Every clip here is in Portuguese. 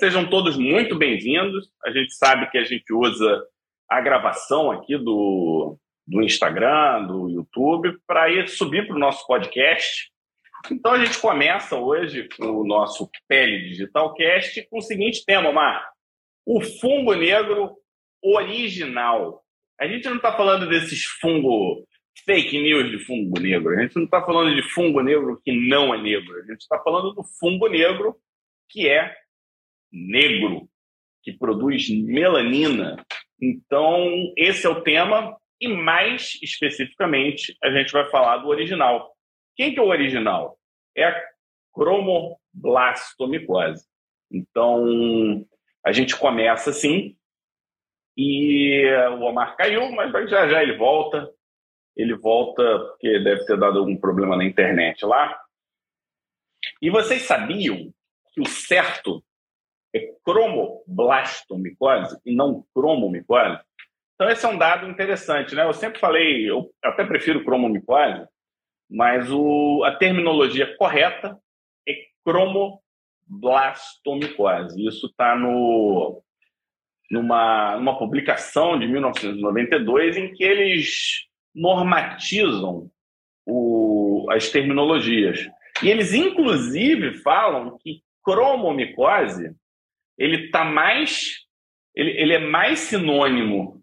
sejam todos muito bem-vindos. A gente sabe que a gente usa a gravação aqui do, do Instagram, do YouTube, para ir subir para o nosso podcast. Então a gente começa hoje o nosso Pele Digital Cast com o seguinte tema, Mar. O fungo negro original. A gente não está falando desses fungo fake news de fungo negro. A gente não está falando de fungo negro que não é negro. A gente está falando do fungo negro que é negro, que produz melanina. Então, esse é o tema. E mais especificamente, a gente vai falar do original. Quem que é o original? É a cromoblastomicose. Então, a gente começa assim, e o Omar caiu, mas já já ele volta. Ele volta porque deve ter dado algum problema na internet lá. E vocês sabiam que o certo é cromoblastomicose e não cromomicose? Então, esse é um dado interessante, né? Eu sempre falei, eu até prefiro cromomicose, mas o, a terminologia correta é cromoblastomicose. Isso está no, numa, numa publicação de 1992 em que eles normatizam o, as terminologias. E eles, inclusive, falam que cromomicose ele está mais ele, ele é mais sinônimo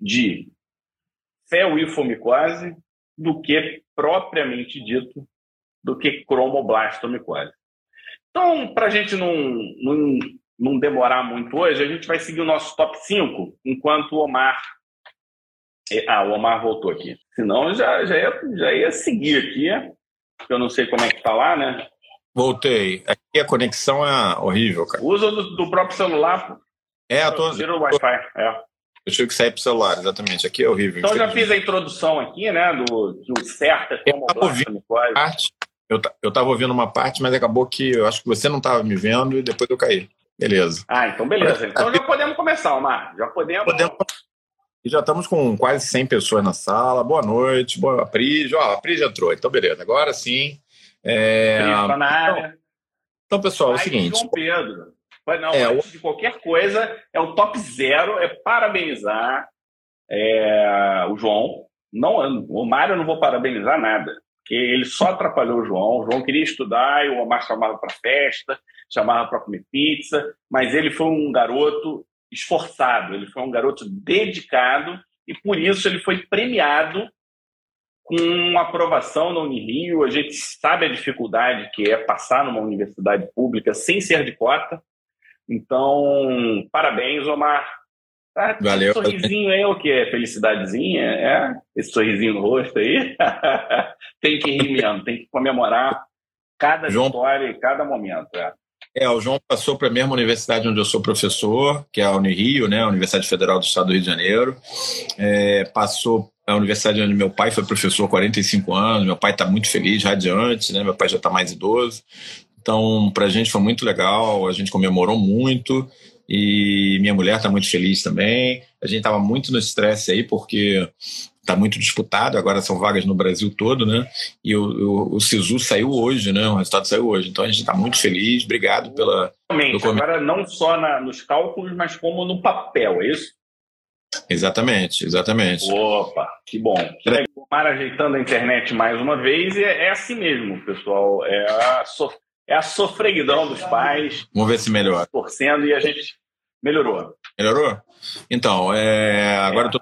de feoifomicose do que propriamente dito do que cromoblastomicose. Então, para a gente não, não, não demorar muito hoje, a gente vai seguir o nosso top 5, enquanto o Omar. Ah, o Omar voltou aqui. Senão já, já, ia, já ia seguir aqui. Eu não sei como é que tá lá, né? Voltei. Aqui a conexão é horrível, cara. Usa do, do próprio celular. É, eu tô. Tira o Wi-Fi. É. Eu tive que sair pro celular, exatamente. Aqui é horrível. Então já fiz a introdução aqui, né? Do que o certo é como eu eu, tava ouvindo uma parte, mas acabou que eu acho que você não estava me vendo e depois eu caí. Beleza. Ah, então beleza. Então já podemos começar, Omar. Já podemos. podemos... E já estamos com quase 100 pessoas na sala. Boa noite. Boa, Pris. Ó, a Pris entrou. Então, beleza. Agora sim. É... Tá na área. Então, então pessoal, é o seguinte. João Pedro. Mas não, é, antes de qualquer coisa, é o top zero, é parabenizar é, o João. Não, o Mário eu não vou parabenizar nada, porque ele só atrapalhou o João. O João queria estudar e o Omar chamava para festa, chamava para comer pizza, mas ele foi um garoto esforçado, ele foi um garoto dedicado e por isso ele foi premiado com aprovação na Unirio. A gente sabe a dificuldade que é passar numa universidade pública sem ser de cota. Então, parabéns, Omar. Ah, Valeu. Esse sorrisinho aí é o quê? Felicidadezinha? É? Esse sorrisinho no rosto aí? tem que rir mesmo, tem que comemorar cada João... história e cada momento. É. É, o João passou para a mesma universidade onde eu sou professor, que é a Unirio, né, Universidade Federal do Estado do Rio de Janeiro. É, passou a universidade onde meu pai foi professor há 45 anos, meu pai está muito feliz, radiante, né, meu pai já está mais idoso. Então, para a gente foi muito legal, a gente comemorou muito e minha mulher está muito feliz também. A gente estava muito no estresse aí, porque está muito disputado, agora são vagas no Brasil todo, né? E o, o, o SISU saiu hoje, né? O resultado saiu hoje. Então a gente está muito feliz. Obrigado pela. Realmente, agora não só na, nos cálculos, mas como no papel, é isso? Exatamente, exatamente. Opa, que bom. O Mar ajeitando a internet mais uma vez, e é, é assim mesmo, pessoal. É a, so, é a sofreguidão dos pais. Vamos ver se melhora. Torcendo e a gente melhorou. Melhorou? Então, é, agora é. eu tô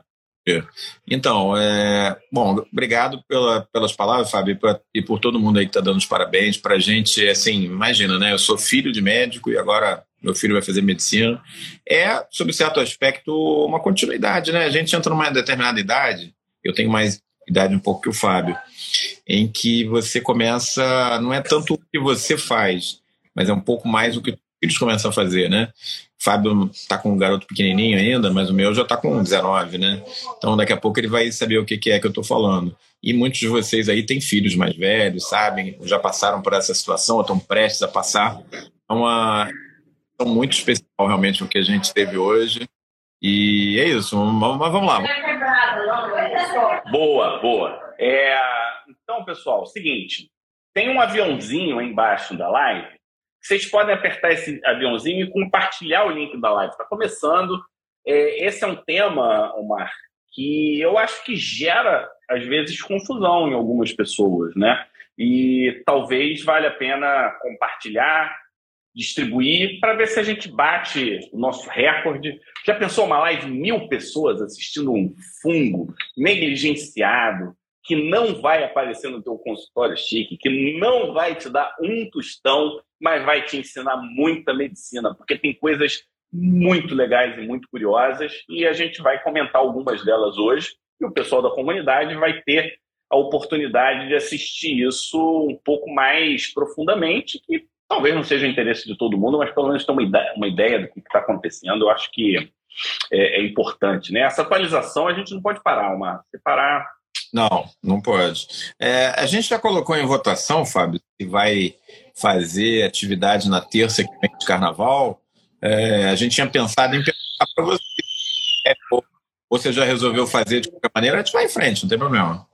então, é, bom, obrigado pela, pelas palavras, Fábio, e por todo mundo aí que está dando os parabéns. Para a gente, assim, imagina, né? Eu sou filho de médico e agora meu filho vai fazer medicina. É, sob certo aspecto, uma continuidade, né? A gente entra numa determinada idade, eu tenho mais idade um pouco que o Fábio, em que você começa, não é tanto o que você faz, mas é um pouco mais o que os filhos começam a fazer, né? O Fábio está com um garoto pequenininho ainda, mas o meu já está com 19, né? Então daqui a pouco ele vai saber o que, é que eu estou falando. E muitos de vocês aí têm filhos mais velhos, sabem, já passaram por essa situação, ou estão prestes a passar. É uma é muito especial realmente o que a gente teve hoje. E é isso, mas vamos lá. Boa, boa. É, então, pessoal, seguinte, tem um aviãozinho aí embaixo da live vocês podem apertar esse aviãozinho e compartilhar o link da live. Está começando. É, esse é um tema, Omar, que eu acho que gera, às vezes, confusão em algumas pessoas, né? E talvez valha a pena compartilhar, distribuir, para ver se a gente bate o nosso recorde. Já pensou uma live mil pessoas assistindo um fungo negligenciado, que não vai aparecer no teu consultório chique, que não vai te dar um tostão, mas vai te ensinar muita medicina, porque tem coisas muito legais e muito curiosas, e a gente vai comentar algumas delas hoje, e o pessoal da comunidade vai ter a oportunidade de assistir isso um pouco mais profundamente, que talvez não seja interesse de todo mundo, mas pelo menos ter uma ideia, uma ideia do que está acontecendo, eu acho que é, é, importante. Né? Essa atualização a gente não pode parar, uma separar. Não, não pode. É, a gente já colocou em votação, Fábio, se vai fazer atividade na terça que vem de carnaval. É, a gente tinha pensado em perguntar para você. É, ou você já resolveu fazer de qualquer maneira, a gente vai em frente, não tem problema.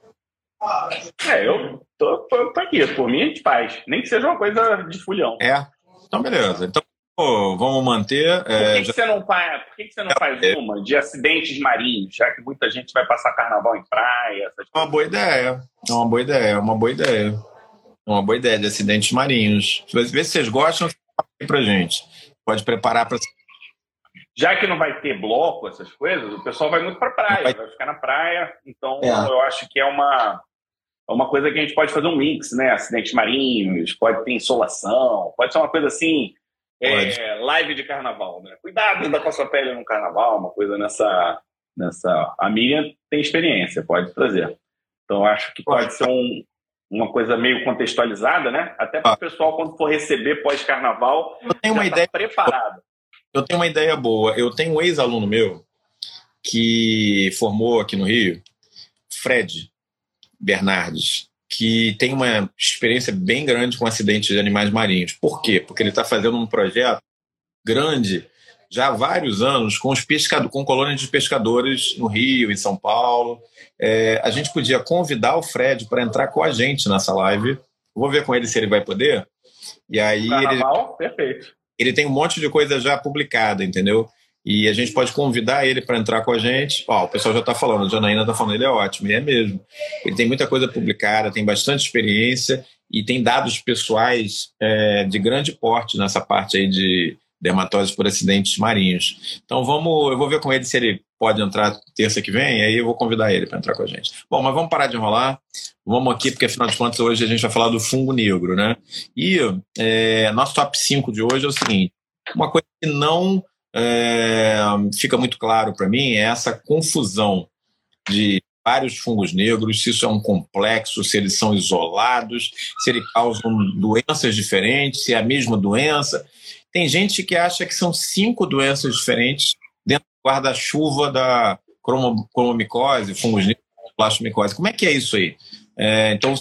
É, eu tô, tô, tô aqui. Por mim, a gente faz. Nem que seja uma coisa de fulhão. É. Então, beleza. Então, pô, vamos manter. Por é, que, já... que, você não faz, por que, que você não faz é. uma de acidentes marinhos, já que muita gente vai passar carnaval em praia? Essas é uma boa ideia. É uma boa ideia. É uma boa ideia. É uma boa ideia de acidentes marinhos. Vê se vocês gostam, pra gente. Pode preparar para já que não vai ter bloco, essas coisas, o pessoal vai muito para praia, vai... vai... ficar na praia. Então, é. eu acho que é uma, é uma coisa que a gente pode fazer um mix, né? Acidentes marinhos, pode ter insolação, pode ser uma coisa assim, é, live de carnaval, né? Cuidado ainda com a sua pele no carnaval, uma coisa nessa, nessa. A Miriam tem experiência, pode trazer. Então, acho que pode ser um, uma coisa meio contextualizada, né? Até para o pessoal, quando for receber pós-carnaval, eu tenho uma tá ideia preparado. Eu tenho uma ideia boa. Eu tenho um ex-aluno meu que formou aqui no Rio, Fred. Bernardes, que tem uma experiência bem grande com acidentes de animais marinhos. Por quê? Porque ele está fazendo um projeto grande já há vários anos com os pescadores, com colônias de pescadores no Rio, em São Paulo. É, a gente podia convidar o Fred para entrar com a gente nessa live. Vou ver com ele se ele vai poder. E aí Carnaval, ele, perfeito. Ele tem um monte de coisa já publicada, entendeu? E a gente pode convidar ele para entrar com a gente. Ó, o pessoal já está falando, a Janaína está falando, ele é ótimo, e é mesmo. Ele tem muita coisa publicada, tem bastante experiência e tem dados pessoais é, de grande porte nessa parte aí de dermatose por acidentes marinhos. Então vamos, eu vou ver com ele se ele pode entrar terça que vem, aí eu vou convidar ele para entrar com a gente. Bom, mas vamos parar de enrolar. Vamos aqui, porque afinal de contas hoje a gente vai falar do fungo negro, né? E é, nosso top 5 de hoje é o seguinte: uma coisa que não é, fica muito claro para mim é essa confusão de vários fungos negros, se isso é um complexo, se eles são isolados, se eles causam doenças diferentes, se é a mesma doença. Tem gente que acha que são cinco doenças diferentes dentro do guarda-chuva da cromomicose, fungos negros, plastomicose. Como é que é isso aí? É, então,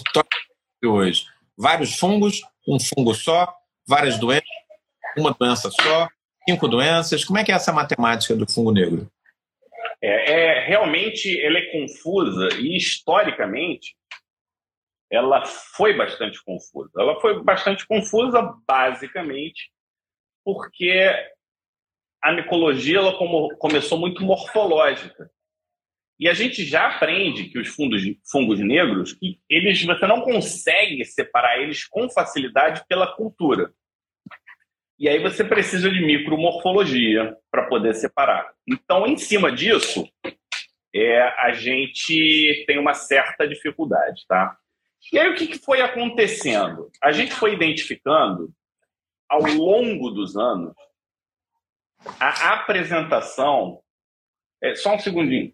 hoje, vários fungos, um fungo só, várias doenças, uma doença só, cinco doenças. Como é que é essa matemática do fungo negro? É, é, realmente ela é confusa e historicamente ela foi bastante confusa. Ela foi bastante confusa basicamente porque a micologia ela como, começou muito morfológica. E a gente já aprende que os fungos, fungos negros, que eles você não consegue separar eles com facilidade pela cultura. E aí você precisa de micromorfologia para poder separar. Então, em cima disso, é, a gente tem uma certa dificuldade, tá? E aí o que, que foi acontecendo? A gente foi identificando ao longo dos anos a apresentação. É, só um segundinho.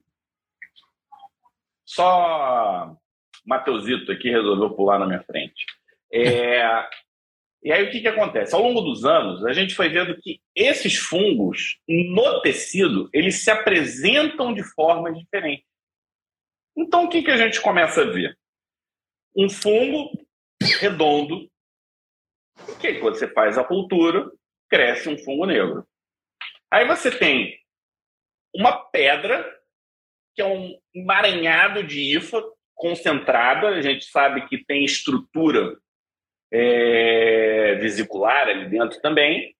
Só Mateusito aqui resolveu pular na minha frente. É, e aí o que, que acontece? Ao longo dos anos, a gente foi vendo que esses fungos no tecido, eles se apresentam de formas diferentes. Então o que, que a gente começa a ver? Um fungo redondo, que quando você faz a cultura, cresce um fungo negro. Aí você tem uma pedra, que é um emaranhado de hifa concentrada, a gente sabe que tem estrutura é, vesicular ali dentro também,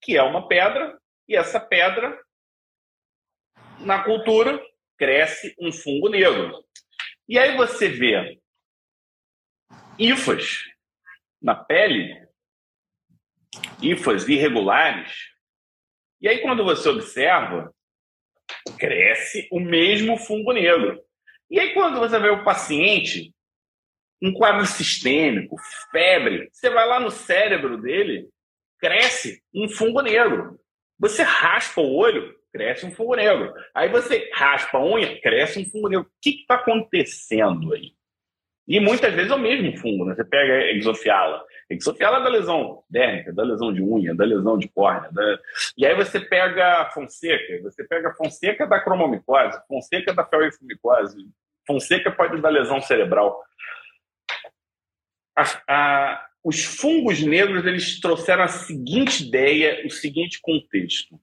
que é uma pedra, e essa pedra, na cultura, cresce um fungo negro. E aí você vê hifas na pele, hifas irregulares, e aí quando você observa, cresce o mesmo fungo negro. E aí quando você vê o paciente, um quadro sistêmico, febre, você vai lá no cérebro dele, cresce um fungo negro. Você raspa o olho, cresce um fungo negro. Aí você raspa a unha, cresce um fungo negro. O que está acontecendo aí? E muitas vezes é o mesmo fungo, né? Você pega exofiala. Exofiala é da lesão dérmica, da lesão de unha, da lesão de córnea. Da... E aí você pega a fonseca, você pega a fonseca da cromomicose, fonseca da ferroifumicose, fonseca pode dar lesão cerebral. A, a, os fungos negros eles trouxeram a seguinte ideia, o seguinte contexto: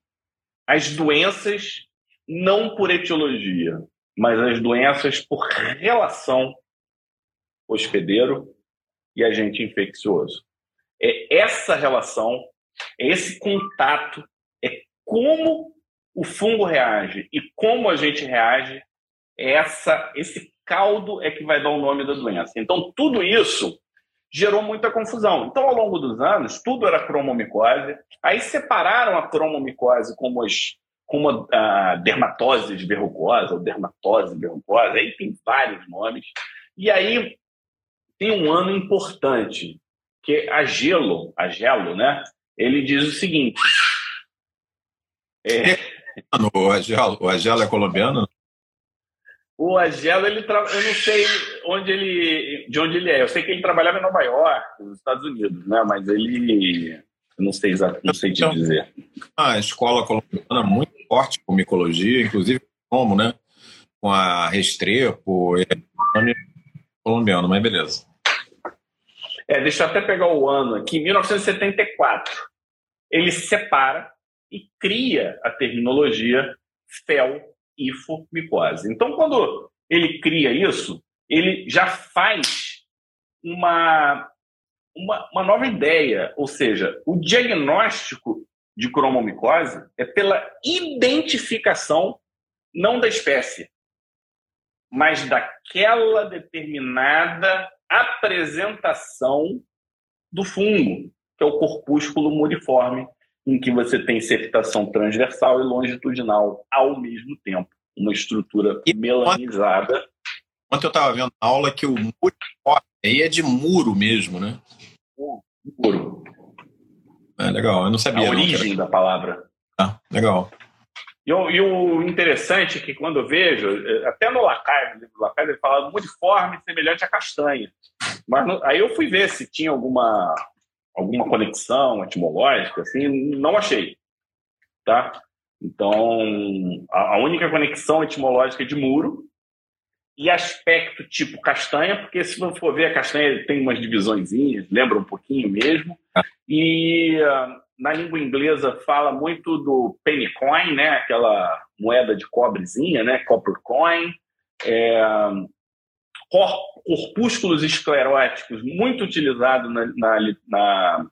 as doenças não por etiologia, mas as doenças por relação hospedeiro e agente infeccioso. É essa relação, é esse contato, é como o fungo reage e como a gente reage, é essa, esse caldo é que vai dar o nome da doença. Então, tudo isso gerou muita confusão. Então, ao longo dos anos, tudo era cromomicose. Aí separaram a cromomicose como, as, como a, dermatose verrucosa, ou dermatose verrucosa, aí tem vários nomes. E aí tem um ano importante, que a Gelo, a Gelo, né? Ele diz o seguinte. É... O Agelo, o Agelo é colombiano? O Agelo, ele tra... eu não sei onde ele, de onde ele é. Eu sei que ele trabalhava em Nova York, nos Estados Unidos, né? Mas ele, eu não sei exatamente, não sei te então, dizer. A escola colombiana muito forte com micologia, inclusive como, né? Com a Restrepo, é colombiano, mas beleza. É, deixa eu até pegar o ano aqui, 1974. Ele separa e cria a terminologia fel, ifo, micose. Então, quando ele cria isso, ele já faz uma, uma, uma nova ideia, ou seja, o diagnóstico de cromomicose é pela identificação não da espécie, mas daquela determinada apresentação do fungo, que é o corpúsculo muriforme, em que você tem septação transversal e longitudinal ao mesmo tempo. Uma estrutura e melanizada. Ontem eu estava vendo a aula que o muriforme aí é de muro mesmo, né? Muro. É, legal, eu não sabia. A origem da palavra. Ah, legal. E o, e o, interessante é que quando eu vejo, até no Lacan, no livro Lacan, ele fala uniforme semelhante a castanha. Mas no, aí eu fui ver se tinha alguma, alguma conexão etimológica, assim, não achei. Tá? Então, a, a única conexão etimológica é de muro e aspecto tipo castanha, porque se você for ver, a castanha tem umas divisõezinhas, lembra um pouquinho mesmo. Ah. E uh, na língua inglesa fala muito do penny coin, né? Aquela moeda de cobrezinha, né? Copper coin. É, corpúsculos escleróticos, muito utilizado na, na, na,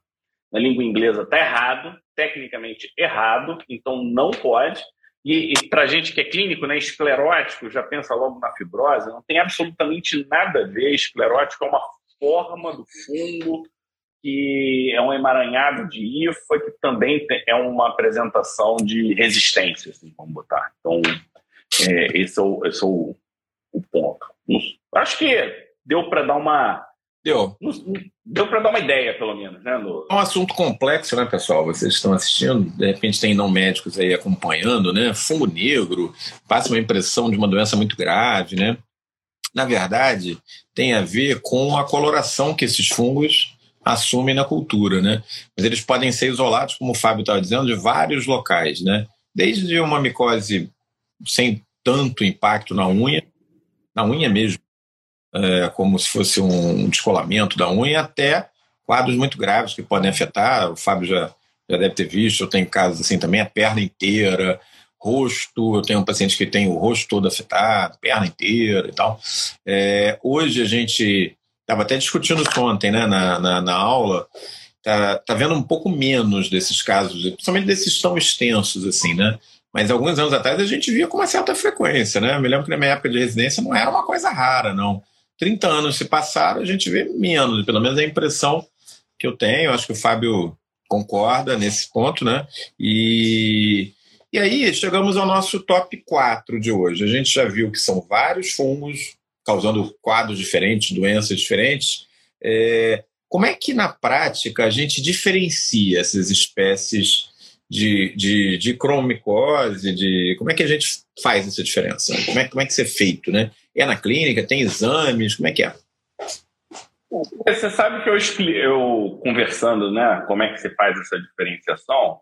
na língua inglesa, está errado, tecnicamente errado, então não pode. E, e para gente que é clínico, né, esclerótico, já pensa logo na fibrose, não tem absolutamente nada a ver. Esclerótico é uma forma do fungo que é um emaranhado de IFA, que também é uma apresentação de resistência, assim, vamos botar. Então, é, esse é o, esse é o, o ponto. Acho que deu para dar uma. Deu. Deu para dar uma ideia, pelo menos. Né, no... É um assunto complexo, né, pessoal? Vocês estão assistindo, de repente tem não médicos aí acompanhando, né? Fungo negro, passa uma impressão de uma doença muito grave, né? Na verdade, tem a ver com a coloração que esses fungos assumem na cultura, né? Mas eles podem ser isolados, como o Fábio estava dizendo, de vários locais, né? Desde uma micose sem tanto impacto na unha, na unha mesmo, é, como se fosse um descolamento da unha, até quadros muito graves que podem afetar. O Fábio já, já deve ter visto, eu tenho casos assim também, a perna inteira, rosto, eu tenho um paciente que tem o rosto todo afetado, perna inteira e tal. É, hoje a gente estava até discutindo isso ontem né, na, na, na aula, tá, tá vendo um pouco menos desses casos, principalmente desses tão extensos assim, né? Mas alguns anos atrás a gente via com uma certa frequência, né? Eu me lembro que na minha época de residência não era uma coisa rara, não. 30 anos se passaram, a gente vê menos, pelo menos a impressão que eu tenho, acho que o Fábio concorda nesse ponto, né? E, e aí chegamos ao nosso top 4 de hoje. A gente já viu que são vários fungos causando quadros diferentes, doenças diferentes. É, como é que na prática a gente diferencia essas espécies de, de, de cromicose, de como é que a gente faz essa diferença? Como é, como é que isso é feito, né? É na clínica, tem exames, como é que é? Você sabe que eu, eu conversando, né, como é que se faz essa diferenciação,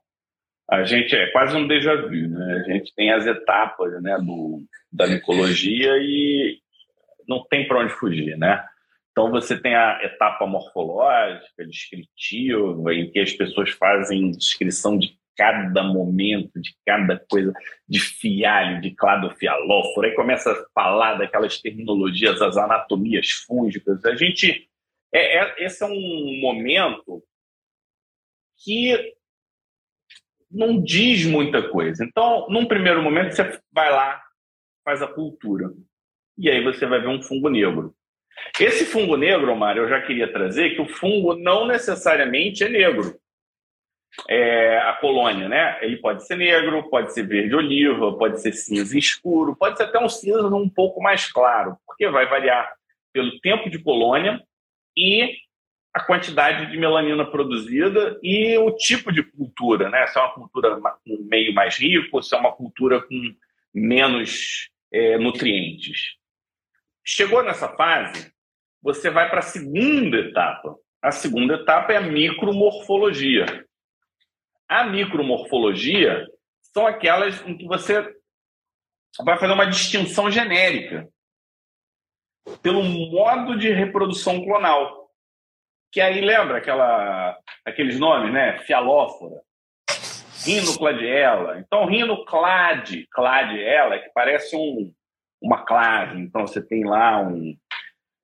a gente é quase um déjà vu, né? A gente tem as etapas, né, do, da micologia e não tem para onde fugir, né? Então você tem a etapa morfológica, descritiva, em que as pessoas fazem descrição de cada momento, de cada coisa, de fialho, de cladofialóforo, aí começa a falar daquelas terminologias, as anatomias fúngicas. A gente. É, é, esse é um momento que não diz muita coisa. Então, num primeiro momento, você vai lá, faz a cultura. E aí você vai ver um fungo negro. Esse fungo negro, Mário, eu já queria trazer que o fungo não necessariamente é negro é, a colônia, né? Ele pode ser negro, pode ser verde oliva, pode ser cinza escuro, pode ser até um cinza um pouco mais claro, porque vai variar pelo tempo de colônia e a quantidade de melanina produzida e o tipo de cultura, né? Se é uma cultura com meio mais rico, se é uma cultura com menos é, nutrientes. Chegou nessa fase, você vai para a segunda etapa. A segunda etapa é a micromorfologia. A micromorfologia são aquelas em que você vai fazer uma distinção genérica pelo modo de reprodução clonal. Que aí lembra aquela, aqueles nomes, né? Fialófora, rinocladiela. Então, rinoclade, cladiela, que parece um, uma clave. Então, você tem lá um,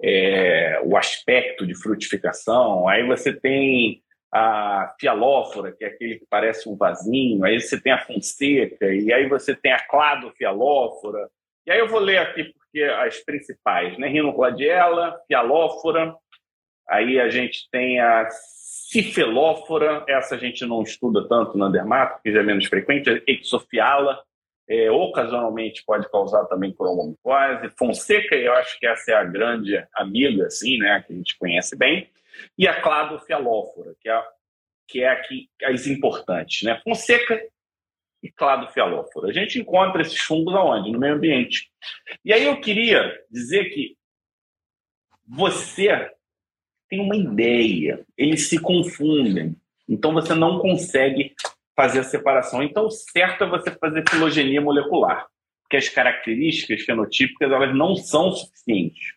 é, o aspecto de frutificação. Aí você tem a fialófora, que é aquele que parece um vasinho, aí você tem a fonseca, e aí você tem a cladofialófora. E aí eu vou ler aqui porque as principais, né? Rinocladiela, fialófora, aí a gente tem a cifelófora, essa a gente não estuda tanto na dermato, porque já é menos frequente, exofiala, é, ocasionalmente pode causar também cromomicose, fonseca, eu acho que essa é a grande amiga, assim, né, que a gente conhece bem, e a cladofialófora, que é, que é as importantes, né? Fonseca e cladofialófora. A gente encontra esses fungos aonde? No meio ambiente. E aí eu queria dizer que você tem uma ideia, eles se confundem. Então você não consegue fazer a separação. Então, certo é você fazer filogenia molecular, porque as características fenotípicas elas não são suficientes.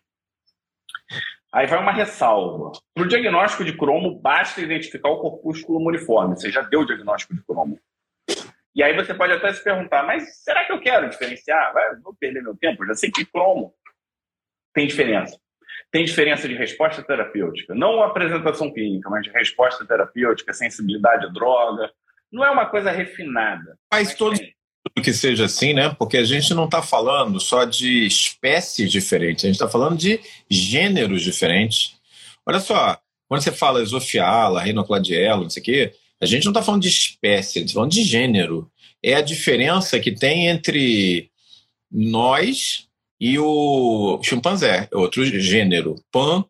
Aí vai uma ressalva. Para o diagnóstico de cromo, basta identificar o corpúsculo uniforme. Você já deu o diagnóstico de cromo. E aí você pode até se perguntar, mas será que eu quero diferenciar? Vai, vou perder meu tempo, eu já sei que cromo tem diferença. Tem diferença de resposta terapêutica. Não apresentação clínica, mas de resposta terapêutica, sensibilidade à droga. Não é uma coisa refinada. Faz todo tem que seja assim, né? Porque a gente não está falando só de espécies diferentes, a gente está falando de gêneros diferentes. Olha só, quando você fala esofiala, rinocladiela, não sei o quê, a gente não está falando de espécie, a gente está falando de gênero. É a diferença que tem entre nós e o chimpanzé, outro gênero. Pan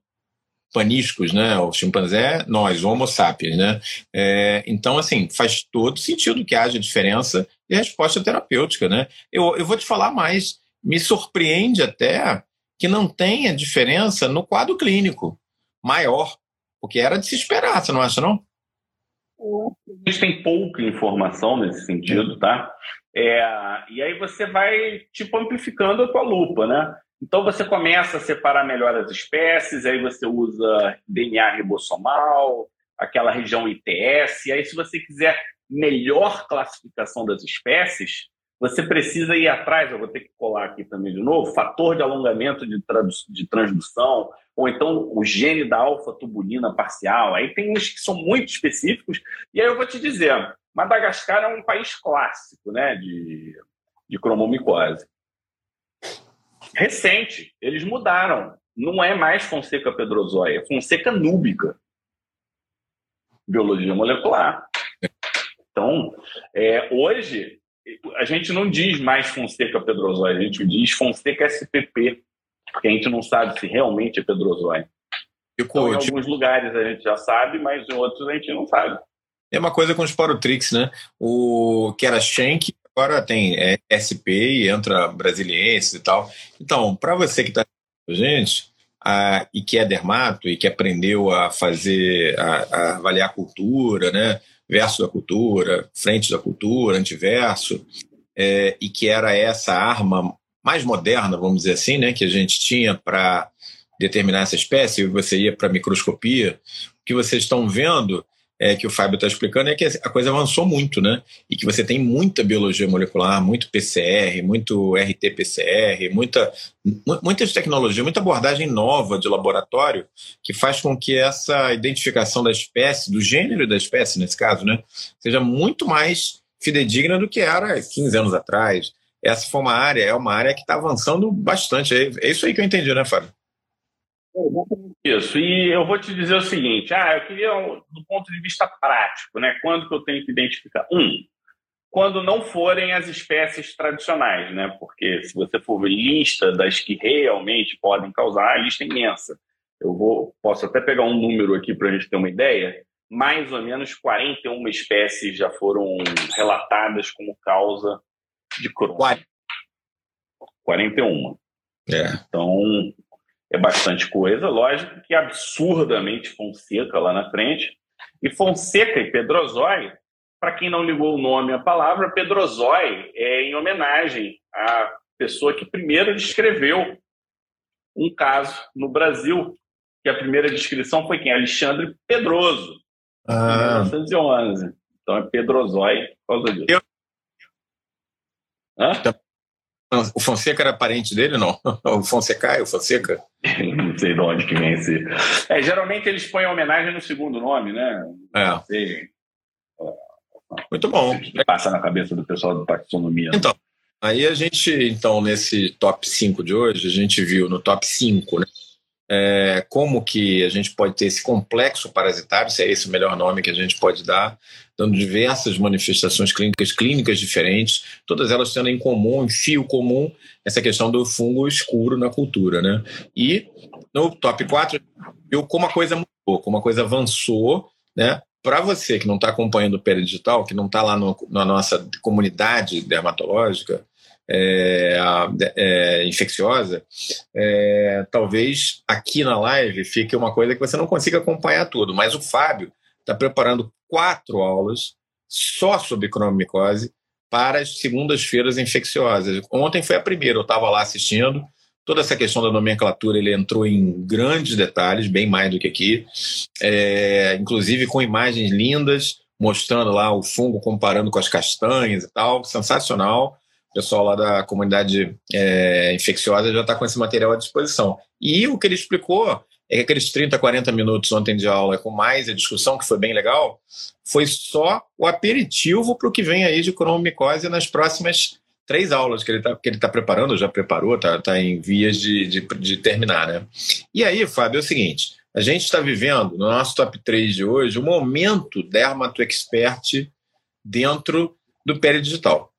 paniscos, né? O chimpanzé, nós, o Homo sapiens, né? É, então, assim, faz todo sentido que haja diferença de resposta terapêutica, né? Eu, eu vou te falar mais, me surpreende até que não tenha diferença no quadro clínico maior, porque era de se esperar, você não acha, não? A gente tem pouca informação nesse sentido, tá? É, e aí você vai, tipo, amplificando a tua lupa, né? Então você começa a separar melhor as espécies, aí você usa DNA ribossomal, aquela região ITS, e aí se você quiser melhor classificação das espécies, você precisa ir atrás, eu vou ter que colar aqui também de novo, fator de alongamento de, de transdução, ou então o gene da alfa-tubulina parcial. Aí tem uns que são muito específicos, e aí eu vou te dizer, Madagascar é um país clássico né, de, de cromomicose. Recente, eles mudaram. Não é mais Fonseca pedrozóia, é Fonseca núbica. Biologia molecular. Então, é, hoje, a gente não diz mais Fonseca pedrozóia, a gente diz Fonseca SPP, porque a gente não sabe se realmente é pedrozóia. Então, em alguns lugares a gente já sabe, mas em outros a gente não sabe. É uma coisa com o Sporotrix, né? O que era Schenck, agora tem é, SP e entra brasiliense e tal. Então, para você que está gente a, e que é dermato e que aprendeu a fazer, a, a avaliar a cultura, né? Verso da cultura, frente da cultura, antiverso, é, e que era essa arma mais moderna, vamos dizer assim, né, que a gente tinha para determinar essa espécie, você ia para a microscopia, o que vocês estão vendo é, que o Fábio está explicando é que a coisa avançou muito, né? E que você tem muita biologia molecular, muito PCR, muito RT-PCR, muita, muitas tecnologias, muita abordagem nova de laboratório que faz com que essa identificação da espécie, do gênero da espécie, nesse caso, né, seja muito mais fidedigna do que era 15 anos atrás. Essa foi uma área, é uma área que está avançando bastante. É, é isso aí que eu entendi, né, Fábio? Isso, e eu vou te dizer o seguinte: ah, eu queria, do ponto de vista prático, né? Quando que eu tenho que identificar? Um, quando não forem as espécies tradicionais, né? Porque se você for ver lista das que realmente podem causar, a lista é imensa. Eu vou, posso até pegar um número aqui para a gente ter uma ideia. Mais ou menos 41 espécies já foram relatadas como causa de Crohn. 41. É. Então, é bastante coisa, lógico que absurdamente Fonseca lá na frente. E Fonseca e Pedrozói, para quem não ligou o nome à palavra, Pedrozói é em homenagem à pessoa que primeiro descreveu um caso no Brasil, que a primeira descrição foi quem? Alexandre Pedroso, ah. em 1911. Então é Pedrozói por causa disso. Eu... Hã? O Fonseca era parente dele, não? O Fonseca, o Fonseca? não sei de onde que vem esse. É, geralmente eles põem homenagem no segundo nome, né? É. Sei. Muito bom. Passa na cabeça do pessoal da taxonomia. Então, né? aí a gente, então, nesse top 5 de hoje, a gente viu no top 5, né? É, como que a gente pode ter esse complexo parasitário, se é esse o melhor nome que a gente pode dar, dando diversas manifestações clínicas, clínicas diferentes, todas elas tendo em comum, em fio comum, essa questão do fungo escuro na cultura. Né? E no top 4, viu como a coisa mudou, como a coisa avançou, né? Para você que não está acompanhando o Peridigital, que não está lá no, na nossa comunidade dermatológica, é, é, infecciosa, é, talvez aqui na live fique uma coisa que você não consiga acompanhar tudo, mas o Fábio está preparando quatro aulas só sobre cronomicose para as segundas-feiras infecciosas. Ontem foi a primeira, eu estava lá assistindo. Toda essa questão da nomenclatura ele entrou em grandes detalhes, bem mais do que aqui, é, inclusive com imagens lindas, mostrando lá o fungo comparando com as castanhas e tal, sensacional. Pessoal lá da comunidade é, infecciosa já está com esse material à disposição. E o que ele explicou é que aqueles 30, 40 minutos ontem de aula com mais a discussão, que foi bem legal, foi só o aperitivo para o que vem aí de cronomicose nas próximas três aulas que ele está tá preparando, já preparou, está tá em vias de, de, de, terminar, né? E aí, Fábio, é o seguinte, a gente está vivendo, no nosso top 3 de hoje, o momento Dermato Expert dentro do Digital.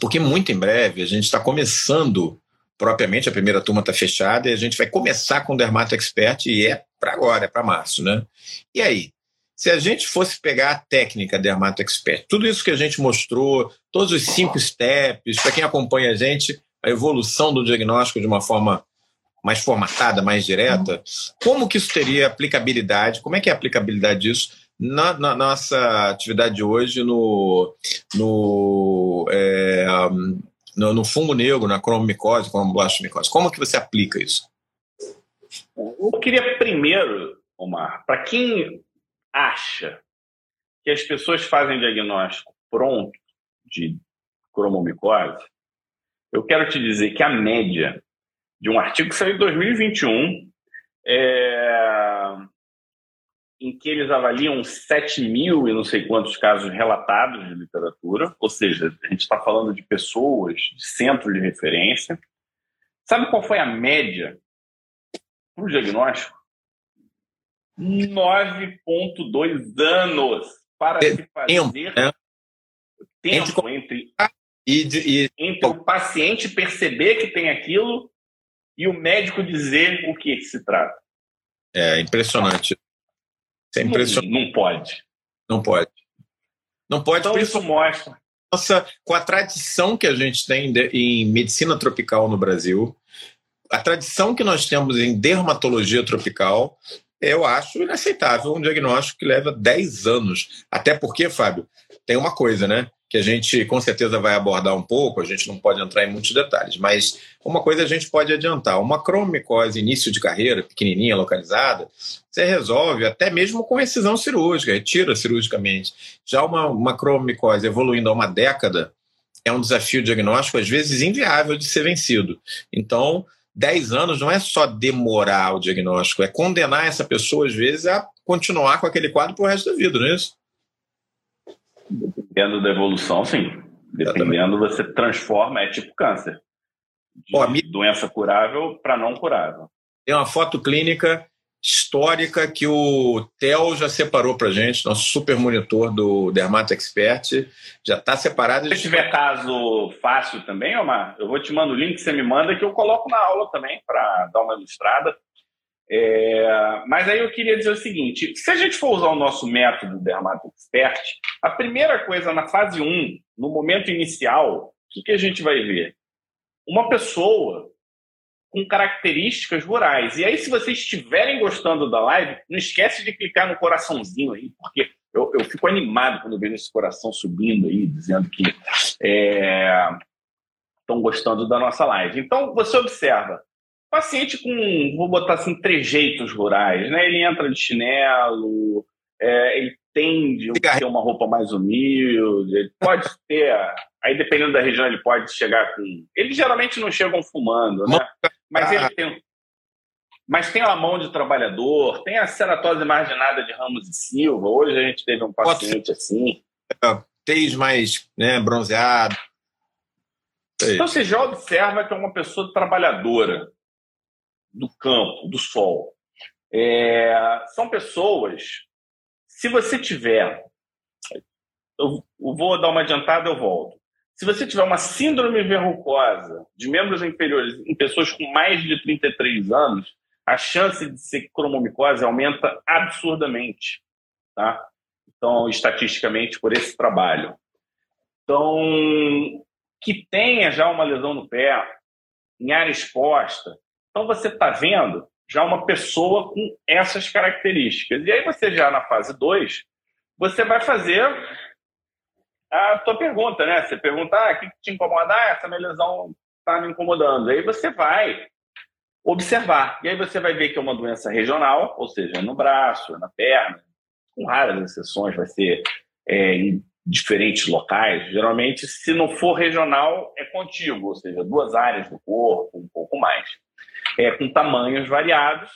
Porque muito em breve a gente está começando propriamente, a primeira turma está fechada e a gente vai começar com o Dermato Expert e é para agora, é para março, né? E aí? Se a gente fosse pegar a técnica Dermato Expert, tudo isso que a gente mostrou, todos os cinco steps, para quem acompanha a gente, a evolução do diagnóstico de uma forma mais formatada, mais direta, como que isso teria aplicabilidade? Como é que é a aplicabilidade disso na, na nossa atividade de hoje no, no é, no, no fungo negro, na cromomicose, cromoblastomicose? Como que você aplica isso? Eu queria primeiro, Omar, para quem acha que as pessoas fazem diagnóstico pronto de cromomicose, eu quero te dizer que a média de um artigo que saiu em 2021, é, em que eles avaliam 7 mil e não sei quantos casos relatados de literatura, ou seja, a gente está falando de pessoas, de centro de referência. Sabe qual foi a média para o diagnóstico? 9,2 anos para se fazer tempo, né? tempo entre, entre, e, entre o paciente perceber que tem aquilo e o médico dizer o que se trata. É impressionante. É impressionante. Não, não pode. Não pode. Não pode. Então isso mostra. Nossa, com a tradição que a gente tem em medicina tropical no Brasil, a tradição que nós temos em dermatologia tropical, eu acho inaceitável um diagnóstico que leva 10 anos. Até porque, Fábio, tem uma coisa, né? Que a gente com certeza vai abordar um pouco, a gente não pode entrar em muitos detalhes, mas uma coisa a gente pode adiantar: uma cromicose início de carreira, pequenininha, localizada, você resolve até mesmo com excisão cirúrgica, retira cirurgicamente. Já uma, uma cromicose evoluindo a uma década, é um desafio diagnóstico, às vezes, inviável de ser vencido. Então, 10 anos não é só demorar o diagnóstico, é condenar essa pessoa, às vezes, a continuar com aquele quadro pro resto da vida, não é isso? Dependendo da evolução, sim. Dependendo, você transforma, é tipo câncer. De Ó, doença curável para não curável. Tem uma foto clínica histórica que o Theo já separou para gente, nosso super monitor do Dermato Expert, já está separado. Se tiver caso fácil também, Omar, eu vou te mandar o link que você me manda que eu coloco na aula também para dar uma ilustrada. É, mas aí eu queria dizer o seguinte: se a gente for usar o nosso método Dermato Expert, a primeira coisa na fase 1, no momento inicial, o que, que a gente vai ver? Uma pessoa com características rurais. E aí, se vocês estiverem gostando da live, não esquece de clicar no coraçãozinho aí, porque eu, eu fico animado quando vejo esse coração subindo aí, dizendo que estão é, gostando da nossa live. Então, você observa, paciente com, vou botar assim, trejeitos rurais, né? Ele entra de chinelo, é, ele tende a ter uma roupa mais humilde, ele pode ter Aí, dependendo da região, ele pode chegar com. Eles geralmente não chegam fumando, né? Mas ele tem. Mas tem a mão de trabalhador, tem a ceratose marginada de Ramos e Silva. Hoje a gente teve um paciente assim. Tez mais né, bronzeado. Então você já observa que é uma pessoa trabalhadora do campo, do sol. É, são pessoas. Se você tiver. Eu vou dar uma adiantada, eu volto. Se você tiver uma síndrome verrucosa de membros inferiores em pessoas com mais de 33 anos, a chance de ser cromomicose aumenta absurdamente, tá? Então, estatisticamente, por esse trabalho. Então, que tenha já uma lesão no pé, em área exposta, então você está vendo já uma pessoa com essas características. E aí você já na fase 2, você vai fazer a tua pergunta, né? Você pergunta, ah, o que te incomoda? Ah, essa minha lesão está me incomodando. Aí você vai observar. E aí você vai ver que é uma doença regional, ou seja, no braço, na perna, com raras exceções, vai ser é, em diferentes locais. Geralmente, se não for regional, é contíguo, ou seja, duas áreas do corpo, um pouco mais. É, com tamanhos variados.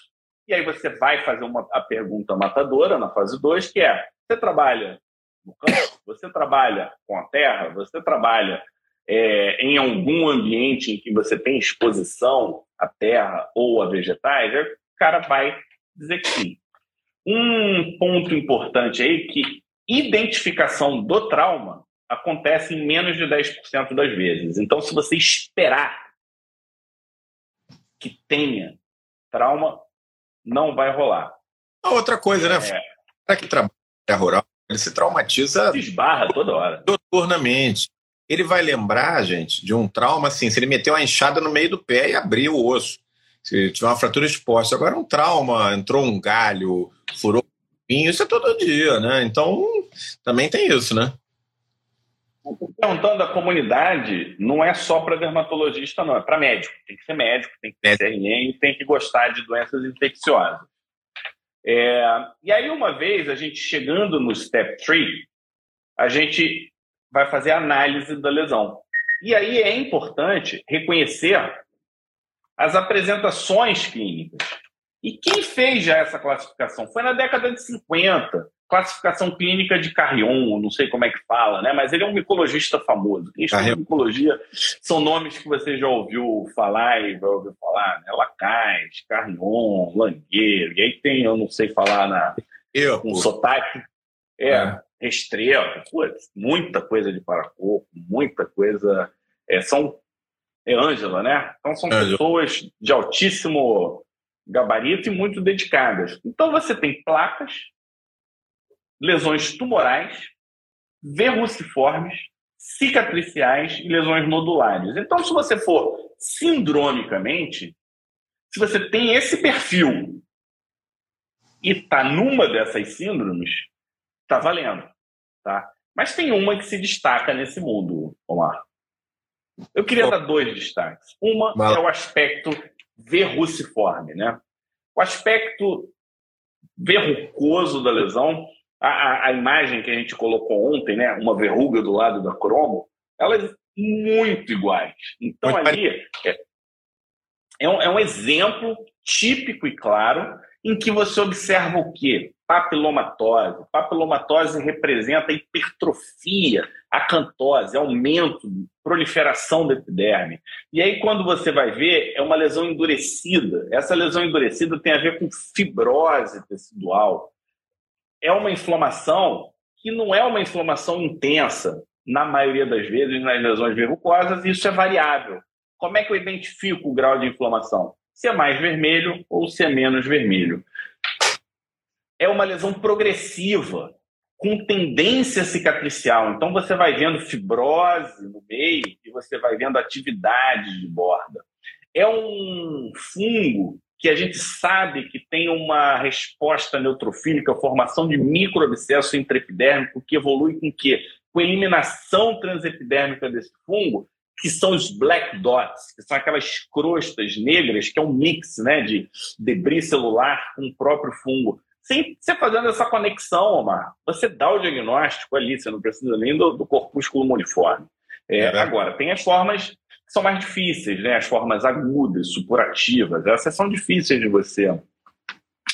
E aí você vai fazer uma, a pergunta matadora na fase 2, que é, você trabalha no campo, você trabalha com a terra, você trabalha é, em algum ambiente em que você tem exposição à terra ou a vegetais, o cara vai dizer que sim. Um ponto importante aí que identificação do trauma acontece em menos de 10% das vezes. Então, se você esperar que tenha trauma, não vai rolar. Outra coisa, né? É... Para que trabalha rural, ele se traumatiza. Se esbarra toda hora. Noturnamente. Ele vai lembrar, gente, de um trauma assim: se ele meteu uma enxada no meio do pé e abriu o osso. Se tiver uma fratura exposta. Agora, um trauma, entrou um galho, furou isso é todo dia, né? Então, também tem isso, né? Perguntando a comunidade, não é só para dermatologista, não, é para médico. Tem que ser médico, tem que ter CRM, tem que gostar de doenças infecciosas. É, e aí, uma vez, a gente chegando no step 3, a gente vai fazer a análise da lesão. E aí é importante reconhecer as apresentações clínicas. E quem fez já essa classificação? Foi na década de 50, classificação clínica de Carrion, não sei como é que fala, né? mas ele é um micologista famoso. Quem estuda micologia são nomes que você já ouviu falar e vai ouvir falar, né? Lacaz, Carrion, Langueiro, e aí tem, eu não sei falar na, eu, com sotaque, é, é. Restrepo, muita coisa de paracoco, muita coisa, é, são, é Ângela, né? Então são Angela. pessoas de altíssimo gabarito e muito dedicadas. Então você tem placas, lesões tumorais, verruciformes, cicatriciais e lesões nodulares. Então, se você for sindromicamente, se você tem esse perfil e está numa dessas síndromes, está valendo. Tá? Mas tem uma que se destaca nesse mundo, Omar. Eu queria dar dois destaques. Uma Mal. é o aspecto verruciforme. Né? O aspecto verrucoso da lesão a, a, imagem que a gente colocou ontem, né, uma verruga do lado da cromo, elas muito iguais. Então muito ali é, é, um, é um exemplo típico e claro em que você observa o quê? Papilomatose. Papilomatose representa hipertrofia, acantose, aumento, proliferação da epiderme. E aí, quando você vai ver, é uma lesão endurecida. Essa lesão endurecida tem a ver com fibrose tecidual é uma inflamação que não é uma inflamação intensa, na maioria das vezes, nas lesões verrucosas, isso é variável. Como é que eu identifico o grau de inflamação? Se é mais vermelho ou se é menos vermelho. É uma lesão progressiva, com tendência cicatricial. Então você vai vendo fibrose no meio e você vai vendo atividade de borda. É um fungo que a gente sabe que tem uma resposta neutrofílica, formação de microabscesso intraepidérmico, que evolui com quê? Com eliminação transepidérmica desse fungo, que são os black dots, que são aquelas crostas negras, que é um mix né, de debris celular com o próprio fungo. Sem você fazendo essa conexão, Omar, você dá o diagnóstico ali, você não precisa nem do, do corpúsculo uniforme. É, é agora, tem as formas são mais difíceis, né? As formas agudas, supurativas, essas são difíceis de você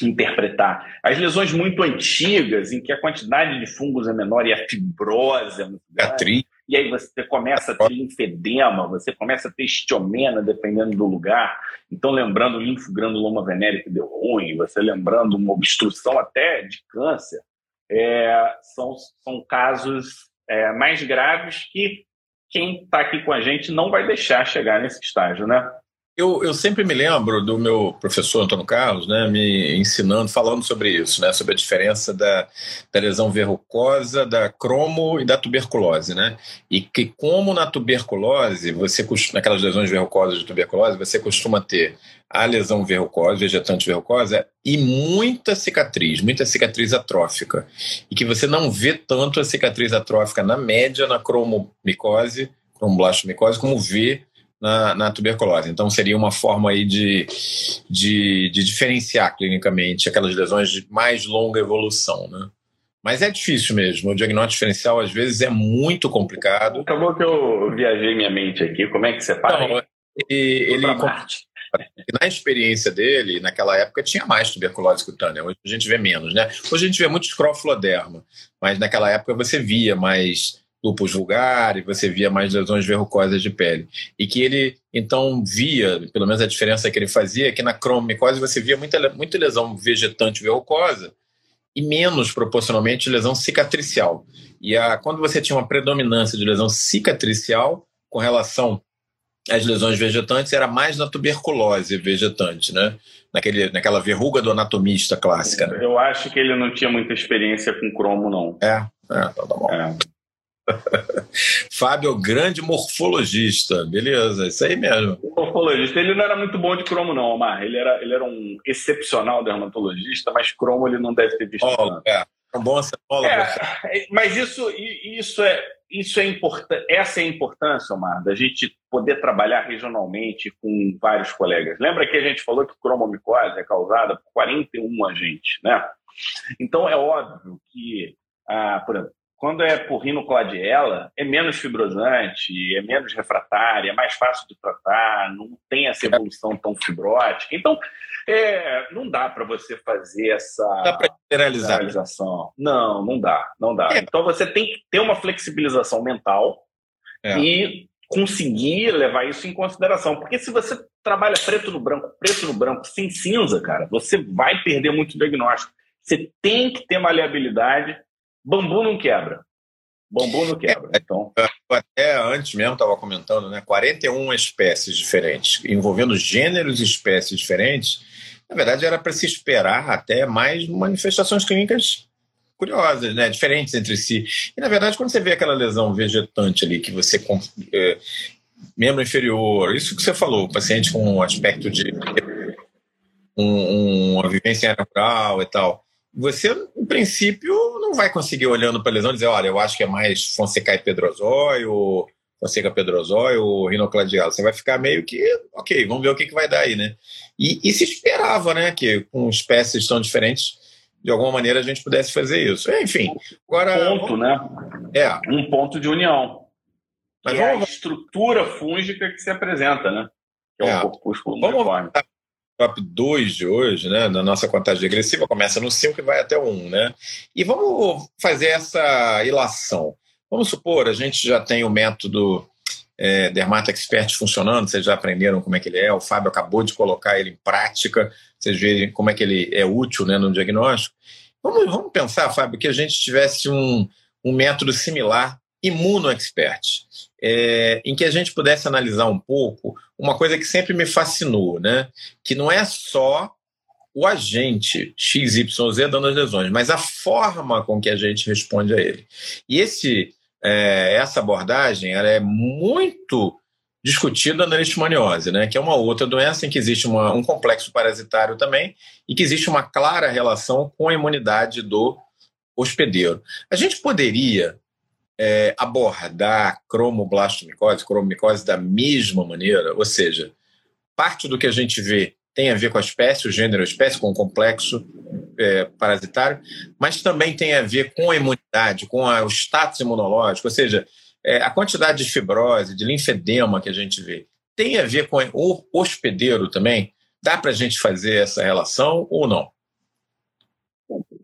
interpretar. As lesões muito antigas, em que a quantidade de fungos é menor e a fibrose é muito grande, e aí você começa a ter linfedema, você começa a ter estiomena, dependendo do lugar. Então, lembrando o linfogranuloma venéreo que deu ruim, você lembrando uma obstrução até de câncer, é, são, são casos é, mais graves que quem está aqui com a gente não vai deixar chegar nesse estágio, né? Eu, eu sempre me lembro do meu professor Antônio Carlos, né, me ensinando, falando sobre isso, né, sobre a diferença da, da lesão verrucosa, da cromo e da tuberculose, né, e que como na tuberculose, você naquelas lesões verrucosas de tuberculose, você costuma ter a lesão verrucosa, vegetante verrucosa, e muita cicatriz, muita cicatriz atrófica, e que você não vê tanto a cicatriz atrófica na média na cromomicose, cromoblastomicose, como vê na, na, tuberculose. Então, seria uma forma aí de, de, de, diferenciar clinicamente aquelas lesões de mais longa evolução, né? Mas é difícil mesmo. O diagnóstico diferencial, às vezes, é muito complicado. Acabou que eu viajei minha mente aqui. Como é que você faz? Então, ele, ele na experiência dele, naquela época, tinha mais tuberculose cutânea. Hoje a gente vê menos, né? Hoje a gente vê muito escrofuloderma, mas naquela época você via mais lupus vulgar e você via mais lesões verrucosas de pele. E que ele, então, via, pelo menos a diferença que ele fazia, é que na cromicose você via muita, muita lesão vegetante verrucosa e menos, proporcionalmente, lesão cicatricial. E a, quando você tinha uma predominância de lesão cicatricial com relação às lesões vegetantes, era mais na tuberculose vegetante, né? Naquele, naquela verruga do anatomista clássica. Né? Eu acho que ele não tinha muita experiência com cromo, não. É, é tá bom. É. Fábio, grande morfologista, beleza, isso aí mesmo. Morfologista, ele não era muito bom de cromo, não, Omar. Ele era, ele era um excepcional dermatologista, mas cromo ele não deve ter visto. Oh, é, um bom cenólogo. É, mas isso, isso é, isso é importante. Essa é a importância, Omar, da gente poder trabalhar regionalmente com vários colegas. Lembra que a gente falou que cromomicose é causada por 41 agentes, né? Então é óbvio que, ah, por exemplo, quando é por rinocladiela, é menos fibrosante, é menos refratária, é mais fácil de tratar, não tem essa evolução tão fibrótica. Então, é, não dá para você fazer essa dá generalização. Não, não dá, não dá. É. Então você tem que ter uma flexibilização mental é. e conseguir levar isso em consideração. Porque se você trabalha preto no branco, preto no branco, sem cinza, cara, você vai perder muito diagnóstico. Você tem que ter maleabilidade Bambu não quebra. Bambu não quebra. É, então. Até antes mesmo estava comentando, né? 41 espécies diferentes, envolvendo gêneros e espécies diferentes. Na verdade, era para se esperar até mais manifestações clínicas curiosas, né? diferentes entre si. E, na verdade, quando você vê aquela lesão vegetante ali, que você. É, membro inferior, isso que você falou, paciente com um aspecto de. Um, uma vivência rural e tal você, no princípio, não vai conseguir, olhando para a lesão, dizer: olha, eu acho que é mais Fonseca e Pedrozóio, Fonseca Pedrozóio ou Rinocladial. Você vai ficar meio que, ok, vamos ver o que, que vai dar aí, né? E, e se esperava, né, que com espécies tão diferentes, de alguma maneira a gente pudesse fazer isso. Enfim, agora. Um ponto, né? É. Um ponto de união. Mas que vamos... é a estrutura fúngica que se apresenta, né? Que é, é. o corpúsculo vamos voltar top 2 de hoje, né, na nossa contagem regressiva, começa no 5 e vai até o 1, né? E vamos fazer essa ilação. Vamos supor, a gente já tem o método é, Dermata Expert funcionando, vocês já aprenderam como é que ele é, o Fábio acabou de colocar ele em prática, vocês veem como é que ele é útil né, no diagnóstico. Vamos, vamos pensar, Fábio, que a gente tivesse um, um método similar, Imuno Expert, é, em que a gente pudesse analisar um pouco uma coisa que sempre me fascinou, né? Que não é só o agente XYZ dando as lesões, mas a forma com que a gente responde a ele. E esse, é, essa abordagem ela é muito discutida na leishmaniose, né, que é uma outra doença em que existe uma, um complexo parasitário também e que existe uma clara relação com a imunidade do hospedeiro. A gente poderia é, abordar cromoblastomicose, cromomicose da mesma maneira, ou seja, parte do que a gente vê tem a ver com a espécie, o gênero, a espécie, com o complexo é, parasitário, mas também tem a ver com a imunidade, com a, o status imunológico, ou seja, é, a quantidade de fibrose, de linfedema que a gente vê. Tem a ver com o hospedeiro também? Dá para a gente fazer essa relação ou não?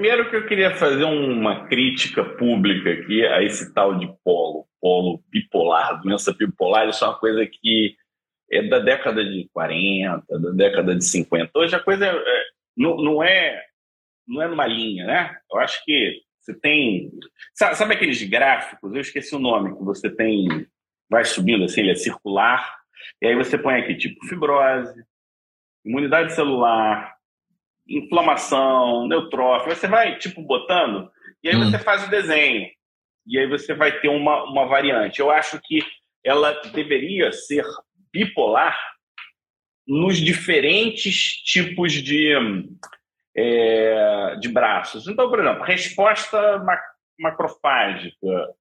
Primeiro que eu queria fazer uma crítica pública aqui a esse tal de polo, polo bipolar, doença bipolar, isso é uma coisa que é da década de 40, da década de 50. Hoje a coisa é, não, não, é não é numa linha, né? Eu acho que você tem... Sabe, sabe aqueles gráficos? Eu esqueci o nome, que você tem... Vai subindo assim, ele é circular, e aí você põe aqui tipo fibrose, imunidade celular, inflamação, neutrófilo, você vai, tipo, botando, e aí hum. você faz o desenho. E aí você vai ter uma, uma variante. Eu acho que ela deveria ser bipolar nos diferentes tipos de, é, de braços. Então, por exemplo, resposta macrofágica.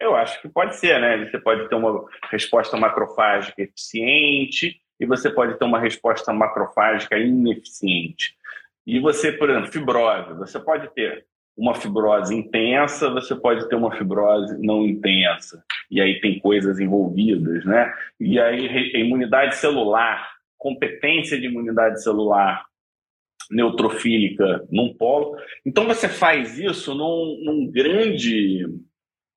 Eu acho que pode ser, né? Você pode ter uma resposta macrofágica eficiente e você pode ter uma resposta macrofágica ineficiente. E você, por exemplo, fibrose, você pode ter uma fibrose intensa, você pode ter uma fibrose não intensa. E aí tem coisas envolvidas, né? E aí imunidade celular, competência de imunidade celular neutrofílica num polo. Então você faz isso num, num grande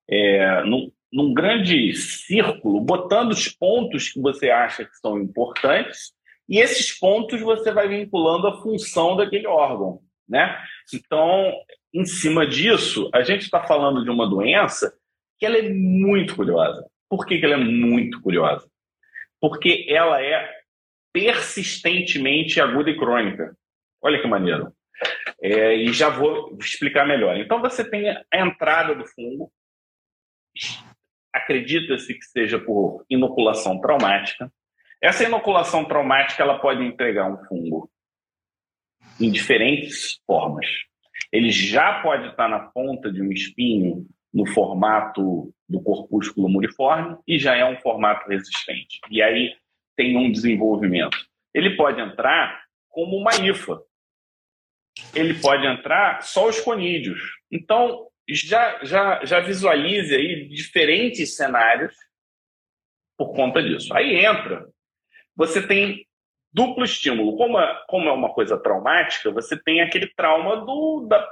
é, num, num grande círculo, botando os pontos que você acha que são importantes e esses pontos você vai vinculando a função daquele órgão, né? Então, em cima disso, a gente está falando de uma doença que ela é muito curiosa. Por que, que ela é muito curiosa? Porque ela é persistentemente aguda e crônica. Olha que maneiro. É, e já vou explicar melhor. Então, você tem a entrada do fungo, acredita-se que seja por inoculação traumática, essa inoculação traumática ela pode entregar um fungo em diferentes formas. Ele já pode estar na ponta de um espinho no formato do corpúsculo muriforme e já é um formato resistente. E aí tem um desenvolvimento. Ele pode entrar como uma IFA. Ele pode entrar só os conídeos. Então, já, já, já visualize aí diferentes cenários por conta disso. Aí entra, você tem duplo estímulo. Como é, como é uma coisa traumática, você tem aquele trauma do, da,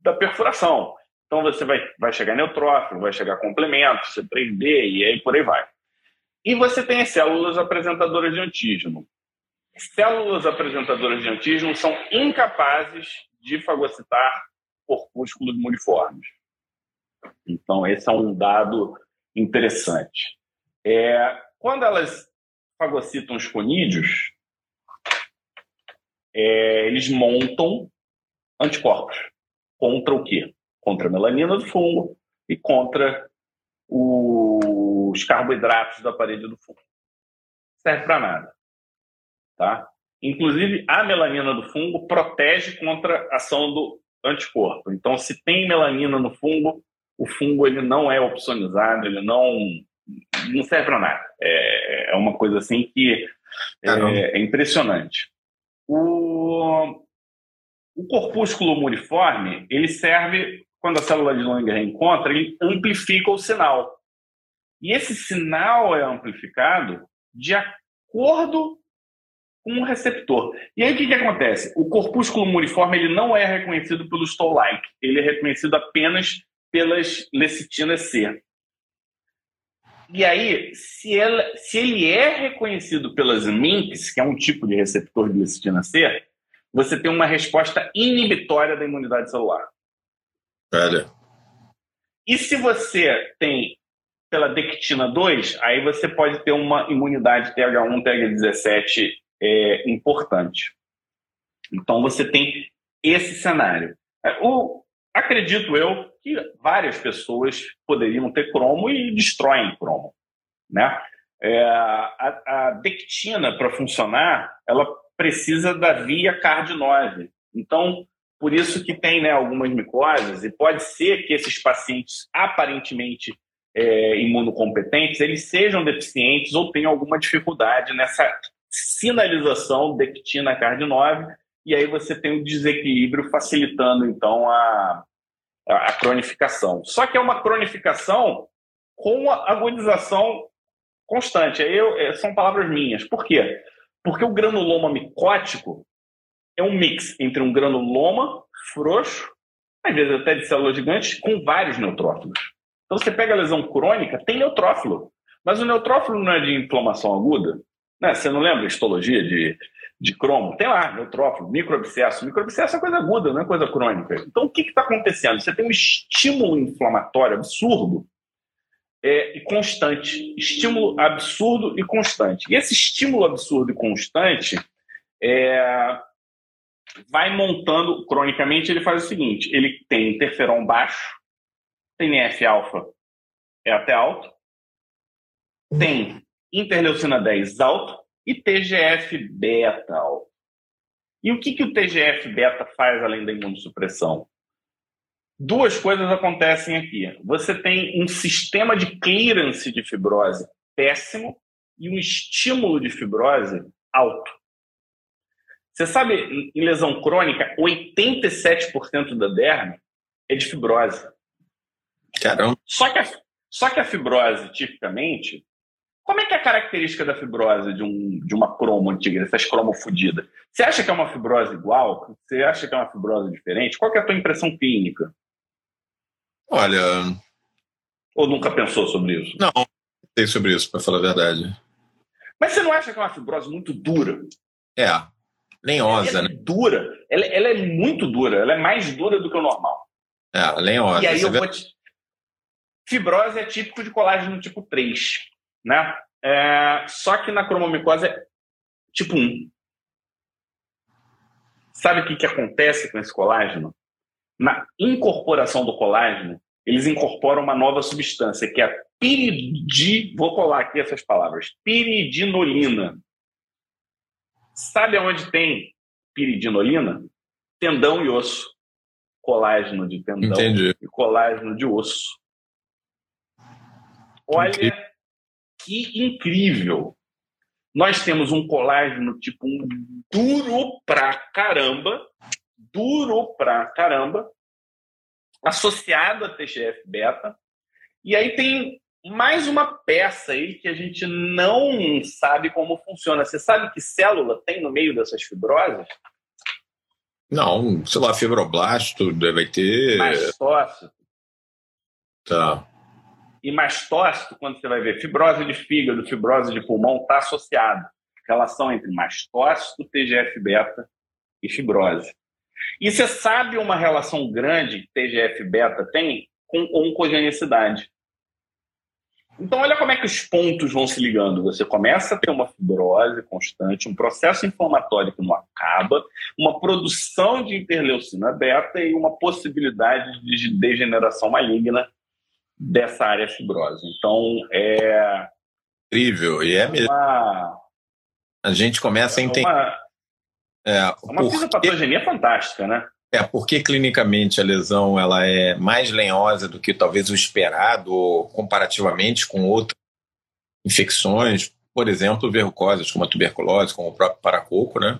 da perfuração. Então você vai, vai chegar neutrófilo, vai chegar complemento, C3b e aí por aí vai. E você tem as células apresentadoras de antígeno. Células apresentadoras de antígeno são incapazes de fagocitar corpúsculos muliformes. Então, esse é um dado interessante. É, quando elas fagocitam os conídeos, é, eles montam anticorpos. Contra o quê? Contra a melanina do fungo e contra os carboidratos da parede do fungo. Serve para nada. Tá? Inclusive, a melanina do fungo protege contra a ação do anticorpo. Então, se tem melanina no fungo, o fungo ele não é opsonizado, ele não, não serve para nada. É, é, uma coisa assim que é, é impressionante. O, o corpúsculo muriforme, ele serve, quando a célula de Langer encontra, ele amplifica o sinal. E esse sinal é amplificado de acordo com o receptor. E aí o que, que acontece? O corpúsculo muriforme ele não é reconhecido pelo Toll-like, ele é reconhecido apenas pelas lecitinas C. E aí, se, ela, se ele é reconhecido pelas MINCs, que é um tipo de receptor de lecitina C, você tem uma resposta inibitória da imunidade celular. Olha. E se você tem pela dectina 2, aí você pode ter uma imunidade TH1, TH17 é, importante. Então você tem esse cenário. É, o, acredito eu que várias pessoas poderiam ter cromo e destroem cromo. Né? É, a, a dectina, para funcionar, ela precisa da via CARD9. Então, por isso que tem né, algumas micoses, e pode ser que esses pacientes aparentemente é, imunocompetentes, eles sejam deficientes ou tenham alguma dificuldade nessa sinalização dectina CARD9, e aí você tem um desequilíbrio facilitando, então, a, a, cronificação. Só que é uma cronificação com a agonização constante. Aí eu, é, são palavras minhas. Por quê? Porque o granuloma micótico é um mix entre um granuloma frouxo, às vezes até de células gigantes, com vários neutrófilos. Então você pega a lesão crônica, tem neutrófilo. Mas o neutrófilo não é de inflamação aguda. Né? Você não lembra histologia de de cromo, tem lá, neutrófilo, microabscesso. Microabscesso é coisa aguda, não é coisa crônica. Então, o que está acontecendo? Você tem um estímulo inflamatório absurdo é, e constante. Estímulo absurdo e constante. E esse estímulo absurdo e constante é, vai montando, cronicamente, ele faz o seguinte: ele tem interferon baixo, tem NF-alfa é até alto, tem interleucina 10 alto, e TGF-beta. E o que, que o TGF-beta faz além da imunossupressão? Duas coisas acontecem aqui. Você tem um sistema de clearance de fibrose péssimo e um estímulo de fibrose alto. Você sabe, em lesão crônica, 87% da derme é de fibrose. Caramba. Só que a, só que a fibrose, tipicamente, como é que é a característica da fibrose de, um, de uma cromo antiga, dessas cromo fodidas? Você acha que é uma fibrose igual? Você acha que é uma fibrose diferente? Qual é a tua impressão clínica? Olha. Ou nunca pensou sobre isso? Não, sei sobre isso, para falar a verdade. Mas você não acha que é uma fibrose muito dura? É, lenhosa, ela é né? dura. Ela, ela, é muito dura. Ela é mais dura do que o normal. É, lenhosa. E aí eu vê... vou te... Fibrose é típico de colágeno tipo 3 né? É, só que na cromomicose é tipo 1. Sabe o que, que acontece com esse colágeno? Na incorporação do colágeno, eles incorporam uma nova substância, que é a piridi... Vou colar aqui essas palavras. Piridinolina. Sabe aonde tem piridinolina? Tendão e osso. Colágeno de tendão Entendi. e colágeno de osso. Olha Entendi que incrível! Nós temos um colágeno tipo um duro pra caramba, duro pra caramba, associado a TGF-beta. E aí tem mais uma peça aí que a gente não sabe como funciona. Você sabe que célula tem no meio dessas fibroses? Não, sei lá, fibroblasto vai ter. Mastócito. Tá. E mastócito, quando você vai ver fibrose de fígado, fibrose de pulmão, está associado. Relação entre mastócito, TGF-beta e fibrose. E você sabe uma relação grande que TGF-beta tem com oncogenicidade. Então, olha como é que os pontos vão se ligando. Você começa a ter uma fibrose constante, um processo inflamatório que não acaba, uma produção de interleucina beta e uma possibilidade de degeneração maligna dessa área fibrosa. Então, é. Incrível, e é mesmo. Uma... A gente começa a é entender. Uma, é, uma fisiopatogenia fantástica, né? É, porque clinicamente a lesão ela é mais lenhosa do que talvez o esperado comparativamente com outras infecções, por exemplo, verrucosas, como a tuberculose, como o próprio paracoco, né?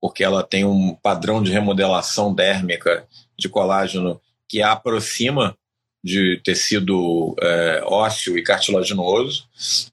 Porque ela tem um padrão de remodelação dérmica de colágeno que a aproxima de tecido é, ósseo e cartilaginoso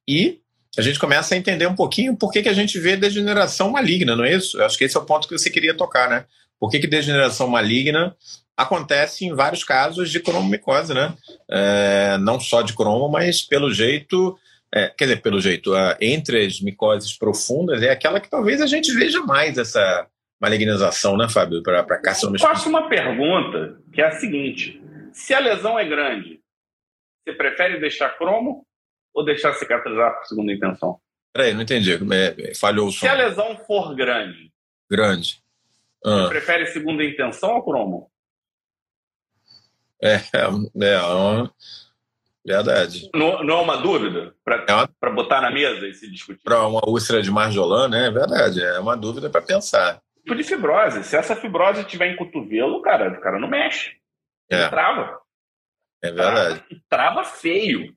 e a gente começa a entender um pouquinho por que, que a gente vê degeneração maligna, não é isso? Eu acho que esse é o ponto que você queria tocar, né? Por que, que degeneração maligna acontece em vários casos de cromomicose, né? É, não só de cromo, mas pelo jeito, é, quer dizer, pelo jeito, entre as micoses profundas é aquela que talvez a gente veja mais essa malignização, né, Fábio, para carcinoma. Eu faço uma pergunta que é a seguinte: se a lesão é grande, você prefere deixar cromo ou deixar cicatrizar por segunda intenção? Peraí, não entendi. É, falhou o som. Se a lesão for grande. Grande. Ah. Você prefere segunda intenção ou cromo? É, é, é uma... verdade. Não, não é uma dúvida para é uma... botar na mesa e se discutir? Para uma úlcera de Marjolã, né? É verdade, é uma dúvida para pensar. Tipo de fibrose. Se essa fibrose tiver em cotovelo, cara, o cara não mexe. Ele é. trava. É verdade. Trava, trava feio.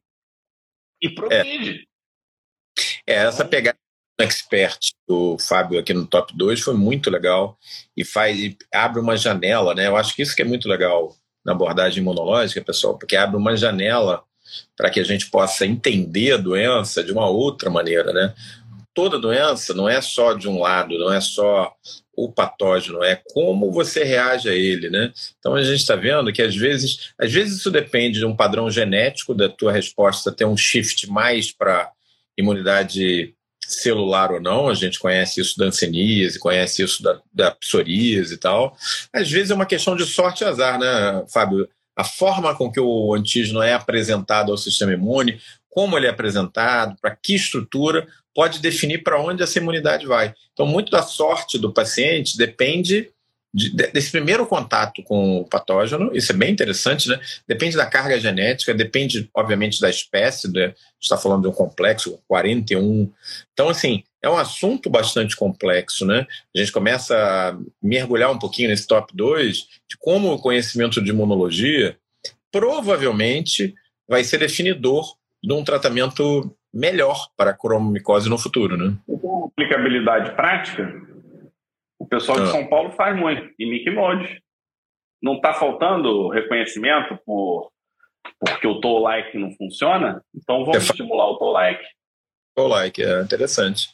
E progride. É, é essa pegada expert do Fábio aqui no top 2 foi muito legal e faz e abre uma janela, né? Eu acho que isso que é muito legal na abordagem imunológica, pessoal, porque abre uma janela para que a gente possa entender a doença de uma outra maneira, né? Toda doença não é só de um lado, não é só o patógeno, é como você reage a ele, né? Então a gente está vendo que às vezes, às vezes isso depende de um padrão genético da tua resposta ter um shift mais para imunidade celular ou não, a gente conhece isso da anseníase, conhece isso da, da psoríase e tal. Às vezes é uma questão de sorte e azar, né, Fábio? A forma com que o antígeno é apresentado ao sistema imune, como ele é apresentado, para que estrutura, pode definir para onde essa imunidade vai. Então, muito da sorte do paciente depende de, desse primeiro contato com o patógeno, isso é bem interessante, né? Depende da carga genética, depende, obviamente, da espécie, né? a gente está falando de um complexo 41. Então, assim, é um assunto bastante complexo, né? A gente começa a mergulhar um pouquinho nesse top 2 de como o conhecimento de imunologia provavelmente vai ser definidor de um tratamento melhor para a cromomicose no futuro, né? Com aplicabilidade prática, o pessoal de ah. São Paulo faz muito, e Mickey Mode. Não está faltando reconhecimento por porque o toll like não funciona? Então vamos é, estimular o toll like. Toll like, é interessante.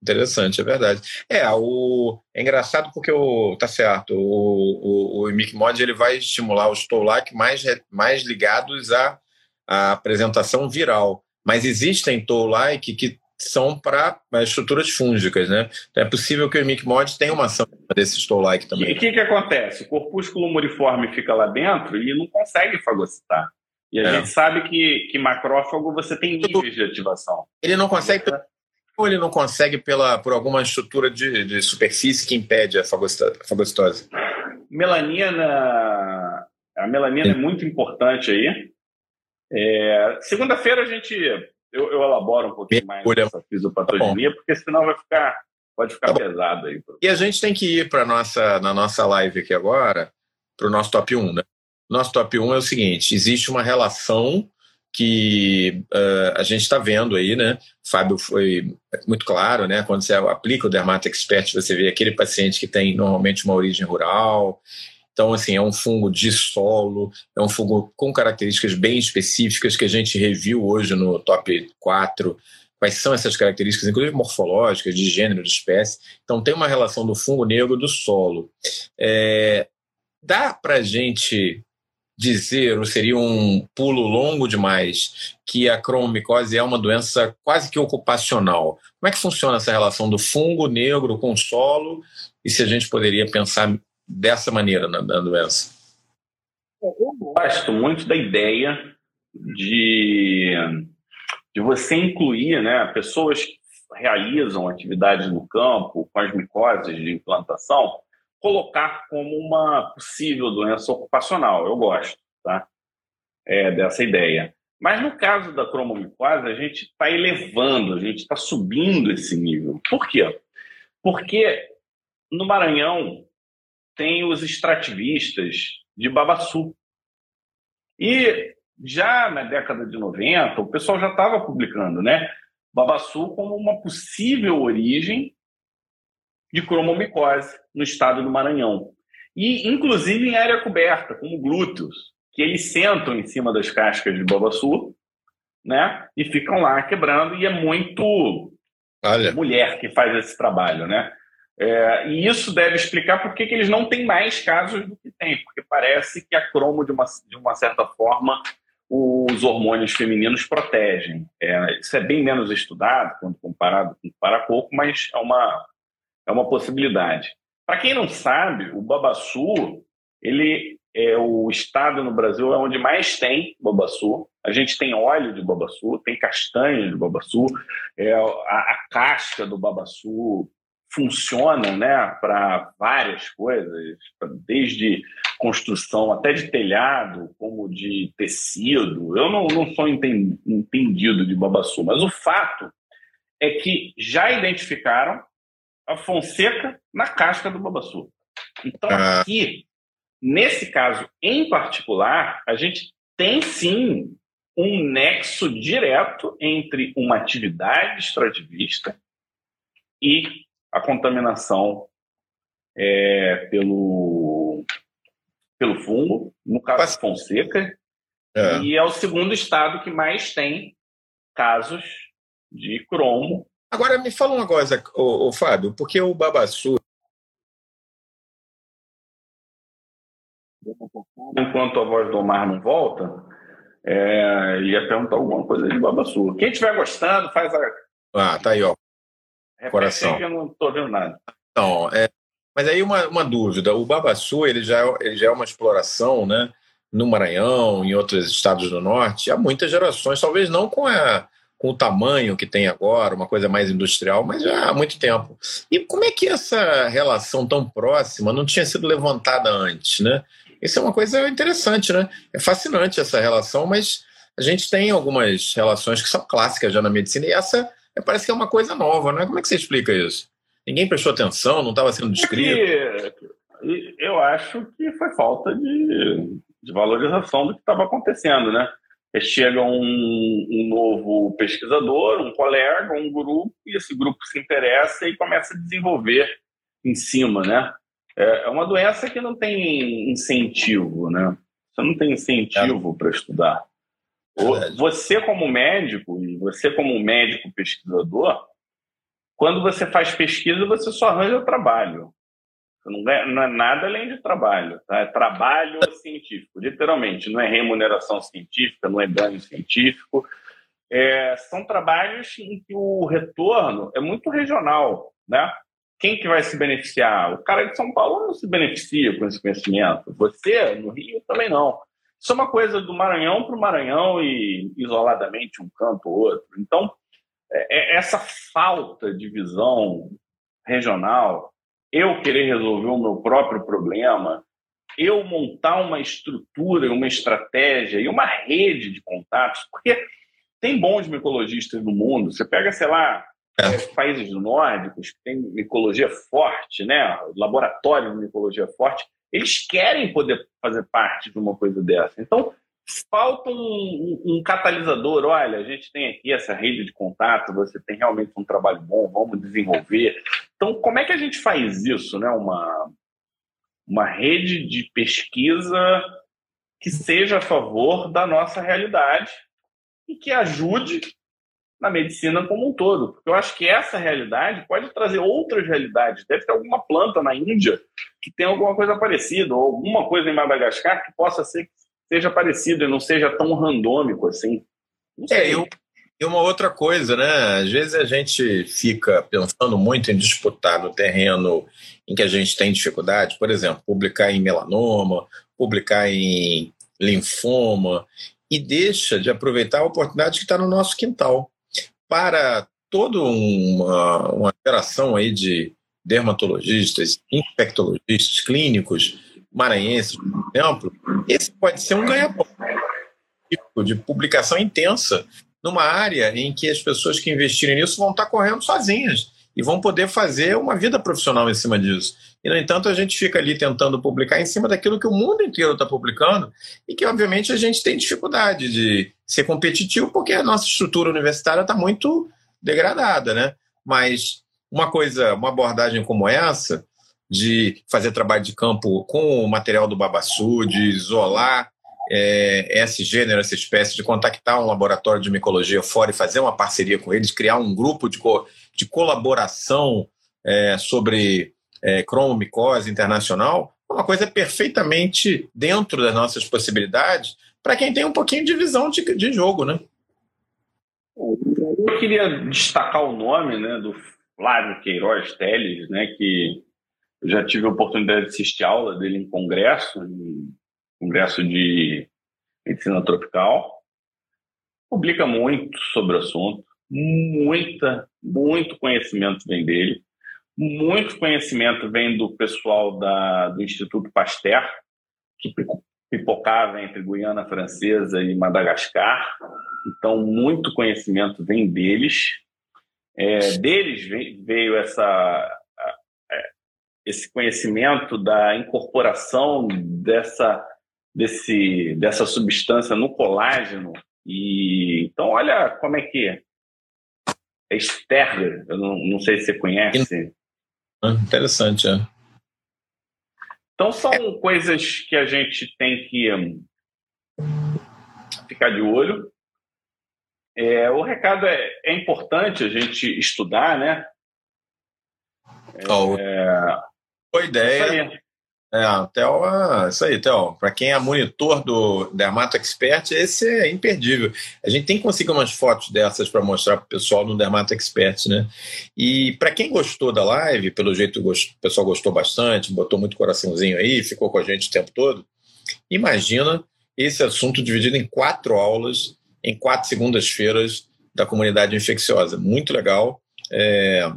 Interessante, é verdade. É, o, é engraçado porque o. Tá certo, o, o, o Mic Mod ele vai estimular os toll like mais, mais ligados à, à apresentação viral. Mas existem toll like que são para estruturas fúngicas, né? Então é possível que o MIC-MOD tenha uma ação desses toll-like também. E o que, que acontece? O corpúsculo muriforme fica lá dentro e não consegue fagocitar. E a é. gente sabe que, que macrófago você tem níveis de ativação. Ele não consegue ou ele não consegue pela, por alguma estrutura de, de superfície que impede a fagocitose? Melanina, a melanina é, é muito importante aí. É, Segunda-feira a gente eu, eu elaboro um pouquinho mais essa fisiopatogenia, tá porque senão vai ficar, pode ficar tá pesado aí. E a gente tem que ir para nossa na nossa live aqui agora, para o nosso top 1, né? Nosso top 1 é o seguinte: existe uma relação que uh, a gente está vendo aí, né? O Fábio foi muito claro, né? Quando você aplica o Dermato Expert, você vê aquele paciente que tem normalmente uma origem rural. Então, assim, é um fungo de solo, é um fungo com características bem específicas que a gente reviu hoje no top 4. Quais são essas características, inclusive morfológicas, de gênero, de espécie. Então, tem uma relação do fungo negro do solo. É, dá para a gente dizer, ou seria um pulo longo demais, que a cromomicose é uma doença quase que ocupacional. Como é que funciona essa relação do fungo negro com o solo e se a gente poderia pensar dessa maneira na, na doença? Eu gosto muito da ideia de, de você incluir né, pessoas que realizam atividades no campo com as micoses de implantação colocar como uma possível doença ocupacional. Eu gosto tá? É, dessa ideia. Mas no caso da cromomicose, a gente está elevando, a gente está subindo esse nível. Por quê? Porque no Maranhão tem os extrativistas de Babaçu. E já na década de 90, o pessoal já estava publicando, né? Babaçu como uma possível origem de cromomicose no estado do Maranhão. E, inclusive, em área coberta, como glúteos, que eles sentam em cima das cascas de babaçu, né? E ficam lá quebrando, e é muito Olha. mulher que faz esse trabalho, né? É, e isso deve explicar por que eles não têm mais casos do que tem, porque parece que a cromo, de uma, de uma certa forma, os hormônios femininos protegem. É, isso é bem menos estudado quando comparado com o paracoco, mas é uma, é uma possibilidade. Para quem não sabe, o babaçu, ele é o estado no Brasil é onde mais tem babaçu. A gente tem óleo de babaçu, tem castanha de babaçu, é, a, a casca do babaçu funciona né, para várias coisas, desde construção até de telhado, como de tecido. Eu não, não sou entendido de babaçu, mas o fato é que já identificaram a Fonseca na casca do babaçu. Então, ah. aqui, nesse caso em particular, a gente tem sim um nexo direto entre uma atividade extrativista e a contaminação é, pelo, pelo fungo, no caso Mas... Fonseca, é. e é o segundo estado que mais tem casos de cromo Agora, me fala uma coisa, ô, ô Fábio, porque o Babassu. Enquanto a voz do Omar não volta, é, ia perguntar alguma coisa de Babassu. Quem estiver gostando, faz a. Ah, tá aí, ó. Repete Coração. Que eu não estou vendo nada. Não, é, mas aí uma, uma dúvida: o Babassu ele já, é, ele já é uma exploração, né? No Maranhão, em outros estados do norte, há muitas gerações, talvez não com a com o tamanho que tem agora, uma coisa mais industrial, mas já há muito tempo. E como é que essa relação tão próxima não tinha sido levantada antes, né? Isso é uma coisa interessante, né? É fascinante essa relação, mas a gente tem algumas relações que são clássicas já na medicina e essa parece que é uma coisa nova, né? Como é que você explica isso? Ninguém prestou atenção, não estava sendo descrito? eu acho que foi falta de, de valorização do que estava acontecendo, né? chega um, um, novo pesquisador, um colega, um grupo, e esse grupo se interessa e começa a desenvolver em cima, né? É, é uma doença que não tem incentivo, né? Você não tem incentivo é. para estudar. É você como médico e você como médico pesquisador, quando você faz pesquisa, você só arranja trabalho. Não é, não é nada além de trabalho. Tá? É trabalho científico, literalmente. Não é remuneração científica, não é ganho científico. É, são trabalhos em que o retorno é muito regional. Né? Quem que vai se beneficiar? O cara de São Paulo não se beneficia com esse conhecimento. Você, no Rio, também não. Isso é uma coisa do Maranhão para o Maranhão e isoladamente um canto ou outro. Então, é, é essa falta de visão regional eu querer resolver o meu próprio problema, eu montar uma estrutura, uma estratégia e uma rede de contatos, porque tem bons micologistas no mundo. Você pega, sei lá, é. países nórdicos que têm micologia forte, né? laboratório de micologia forte, eles querem poder fazer parte de uma coisa dessa. Então, falta um, um, catalisador. Olha, a gente tem aqui essa rede de contato, você tem realmente um trabalho bom, vamos desenvolver. Então, como é que a gente faz isso, né? Uma, uma rede de pesquisa que seja a favor da nossa realidade e que ajude na medicina como um todo. Porque eu acho que essa realidade pode trazer outras realidades. Deve ter alguma planta na Índia que tem alguma coisa parecida, ou alguma coisa em Madagascar que possa ser que seja parecido e não seja tão randômico assim. É, eu, e uma outra coisa, né? Às vezes a gente fica pensando muito em disputar no terreno em que a gente tem dificuldade, por exemplo, publicar em melanoma, publicar em linfoma, e deixa de aproveitar a oportunidade que está no nosso quintal. Para toda uma, uma geração aí de dermatologistas, infectologistas, clínicos, maranhenses, por exemplo, esse pode ser um ganhador de publicação intensa numa área em que as pessoas que investirem nisso vão estar correndo sozinhas e vão poder fazer uma vida profissional em cima disso. E, no entanto, a gente fica ali tentando publicar em cima daquilo que o mundo inteiro está publicando e que, obviamente, a gente tem dificuldade de ser competitivo porque a nossa estrutura universitária está muito degradada, né? Mas uma coisa, uma abordagem como essa, de fazer trabalho de campo com o material do Babassu, de isolar é, esse gênero, essa espécie, de contactar um laboratório de micologia fora e fazer uma parceria com eles, criar um grupo de, co de colaboração é, sobre é, cromomicose internacional, uma coisa perfeitamente dentro das nossas possibilidades para quem tem um pouquinho de visão de, de jogo, né? Eu queria destacar o nome né, do Flávio Queiroz Teles, né, que eu já tive a oportunidade de assistir aula dele em congresso, em Congresso de Medicina Tropical. Publica muito sobre o assunto, muita, muito conhecimento vem dele, muito conhecimento vem do pessoal da, do Instituto Pasteur, que pipocava entre Guiana Francesa e Madagascar. Então, muito conhecimento vem deles. É, deles veio essa, é, esse conhecimento da incorporação dessa desse, dessa substância no colágeno. E então olha como é que é. É Sterler, eu não, não sei se você conhece. Ah, interessante, é. Então são é. coisas que a gente tem que um, ficar de olho. É, o recado é, é importante a gente estudar, né? Oh, é, boa ideia. É, Theo, é isso aí, Theo. Para quem é monitor do Dermato Expert, esse é imperdível. A gente tem que conseguir umas fotos dessas para mostrar para o pessoal no Dermato Expert, né? E para quem gostou da live, pelo jeito o pessoal gostou bastante, botou muito coraçãozinho aí, ficou com a gente o tempo todo. Imagina esse assunto dividido em quatro aulas, em quatro segundas-feiras da comunidade infecciosa. Muito legal. É,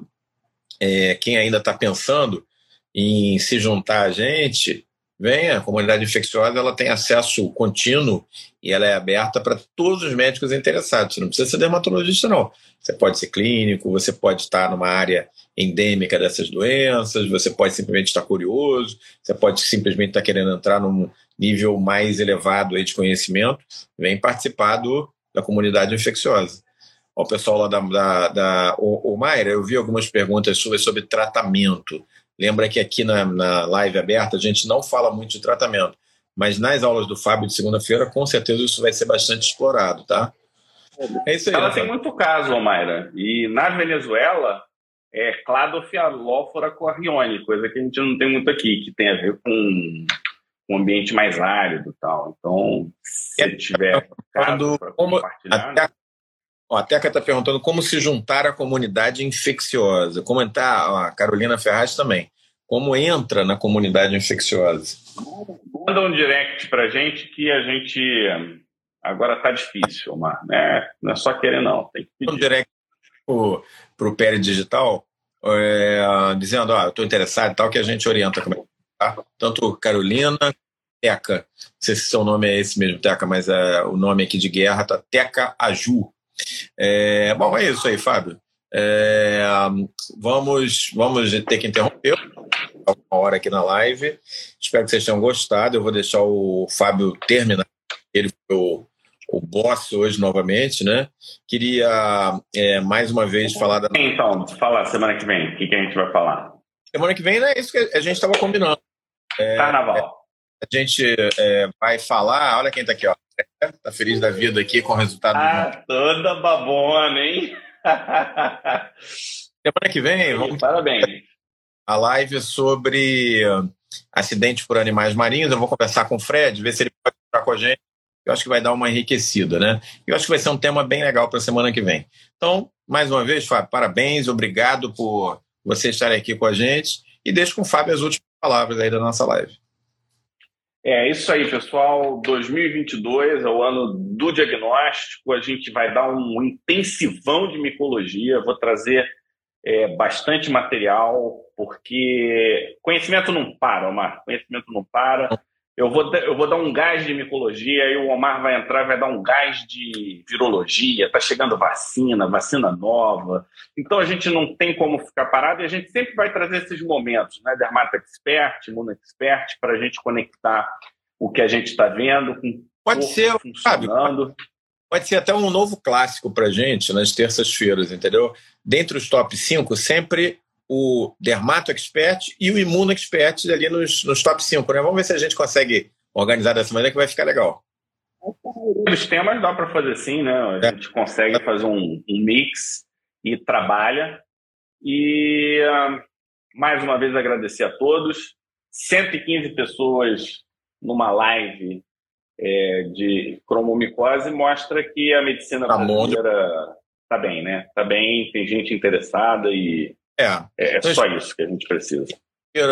é, quem ainda está pensando em se juntar a gente, venha, a comunidade infecciosa ela tem acesso contínuo e ela é aberta para todos os médicos interessados. Você não precisa ser dermatologista, não. Você pode ser clínico, você pode estar numa área endêmica dessas doenças, você pode simplesmente estar curioso, você pode simplesmente estar querendo entrar num nível mais elevado de conhecimento, vem participar do, da comunidade infecciosa. O pessoal lá da, da, da o, o Mayra, eu vi algumas perguntas sobre, sobre tratamento. Lembra que aqui na, na live aberta a gente não fala muito de tratamento, mas nas aulas do Fábio de segunda-feira, com certeza isso vai ser bastante explorado, tá? É isso aí. Ela tem muito caso, Mayra. E na Venezuela é Cladofialófora corrione, coisa que a gente não tem muito aqui, que tem a ver com um ambiente mais árido e tal. Então, se é, tiver caso para compartilhar... Até Ó, a Teca está perguntando como se juntar à comunidade infecciosa. Como entrar, a Carolina Ferraz também. Como entra na comunidade infecciosa? Manda um direct para gente que a gente. Agora está difícil, Omar. Né? Não é só querer, não. Tem que pedir. Um direct para o Pere Digital, é, dizendo: ó, eu estou interessado e tal, que a gente orienta como é tá? Tanto Carolina, Teca. Não sei se seu nome é esse mesmo, Teca, mas é, o nome aqui de guerra tá Teca Aju. É, bom, é isso aí, Fábio. É, vamos, vamos ter que interromper uma hora aqui na live. Espero que vocês tenham gostado. Eu vou deixar o Fábio terminar. Ele foi o, o boss hoje novamente, né? Queria é, mais uma vez falar da. Então, falar semana que vem. O que, que a gente vai falar? Semana que vem é isso que a gente estava combinando. É, Carnaval. A gente é, vai falar, olha quem está aqui, ó. Tá feliz da vida aqui com o resultado. Ah, toda babona, hein? Semana que vem, vamos. Parabéns. A live sobre acidentes por animais marinhos. Eu vou conversar com o Fred, ver se ele pode estar com a gente. Eu acho que vai dar uma enriquecida, né? Eu acho que vai ser um tema bem legal para a semana que vem. Então, mais uma vez, Fábio, parabéns, obrigado por você estar aqui com a gente. E deixo com o Fábio as últimas palavras aí da nossa live. É isso aí, pessoal. 2022 é o ano do diagnóstico. A gente vai dar um intensivão de micologia. Vou trazer é, bastante material, porque conhecimento não para, Omar. Conhecimento não para. Eu vou, eu vou dar um gás de micologia, aí o Omar vai entrar vai dar um gás de virologia. Está chegando vacina, vacina nova. Então a gente não tem como ficar parado e a gente sempre vai trazer esses momentos, né? Dermato Expert, Imuno Expert, para a gente conectar o que a gente está vendo com Pode ser, funcionando. Sabe, pode ser até um novo clássico para a gente nas terças-feiras, entendeu? Dentre os top 5, sempre o Dermato Expert e o Imuno Expert ali nos, nos top 5. Né? Vamos ver se a gente consegue organizar dessa maneira que vai ficar legal. Os temas dá para fazer assim, né? A é. gente consegue fazer um, um, mix e trabalha. E uh, mais uma vez agradecer a todos. 115 pessoas numa live é, de cromomicose mostra que a medicina tá brasileira está bem, né? Está bem, tem gente interessada e é, é então, só isso que a gente precisa.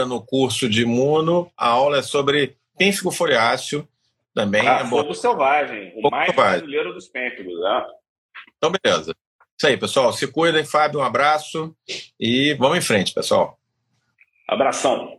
No curso de imuno, a aula é sobre pênfigo foliáceo, também. Ah, é fogo selvagem, o fogo mais selvagem. brasileiro dos pênfigos. Né? Então, beleza. Isso aí, pessoal. Se cuidem, Fábio. Um abraço e vamos em frente, pessoal. Abração.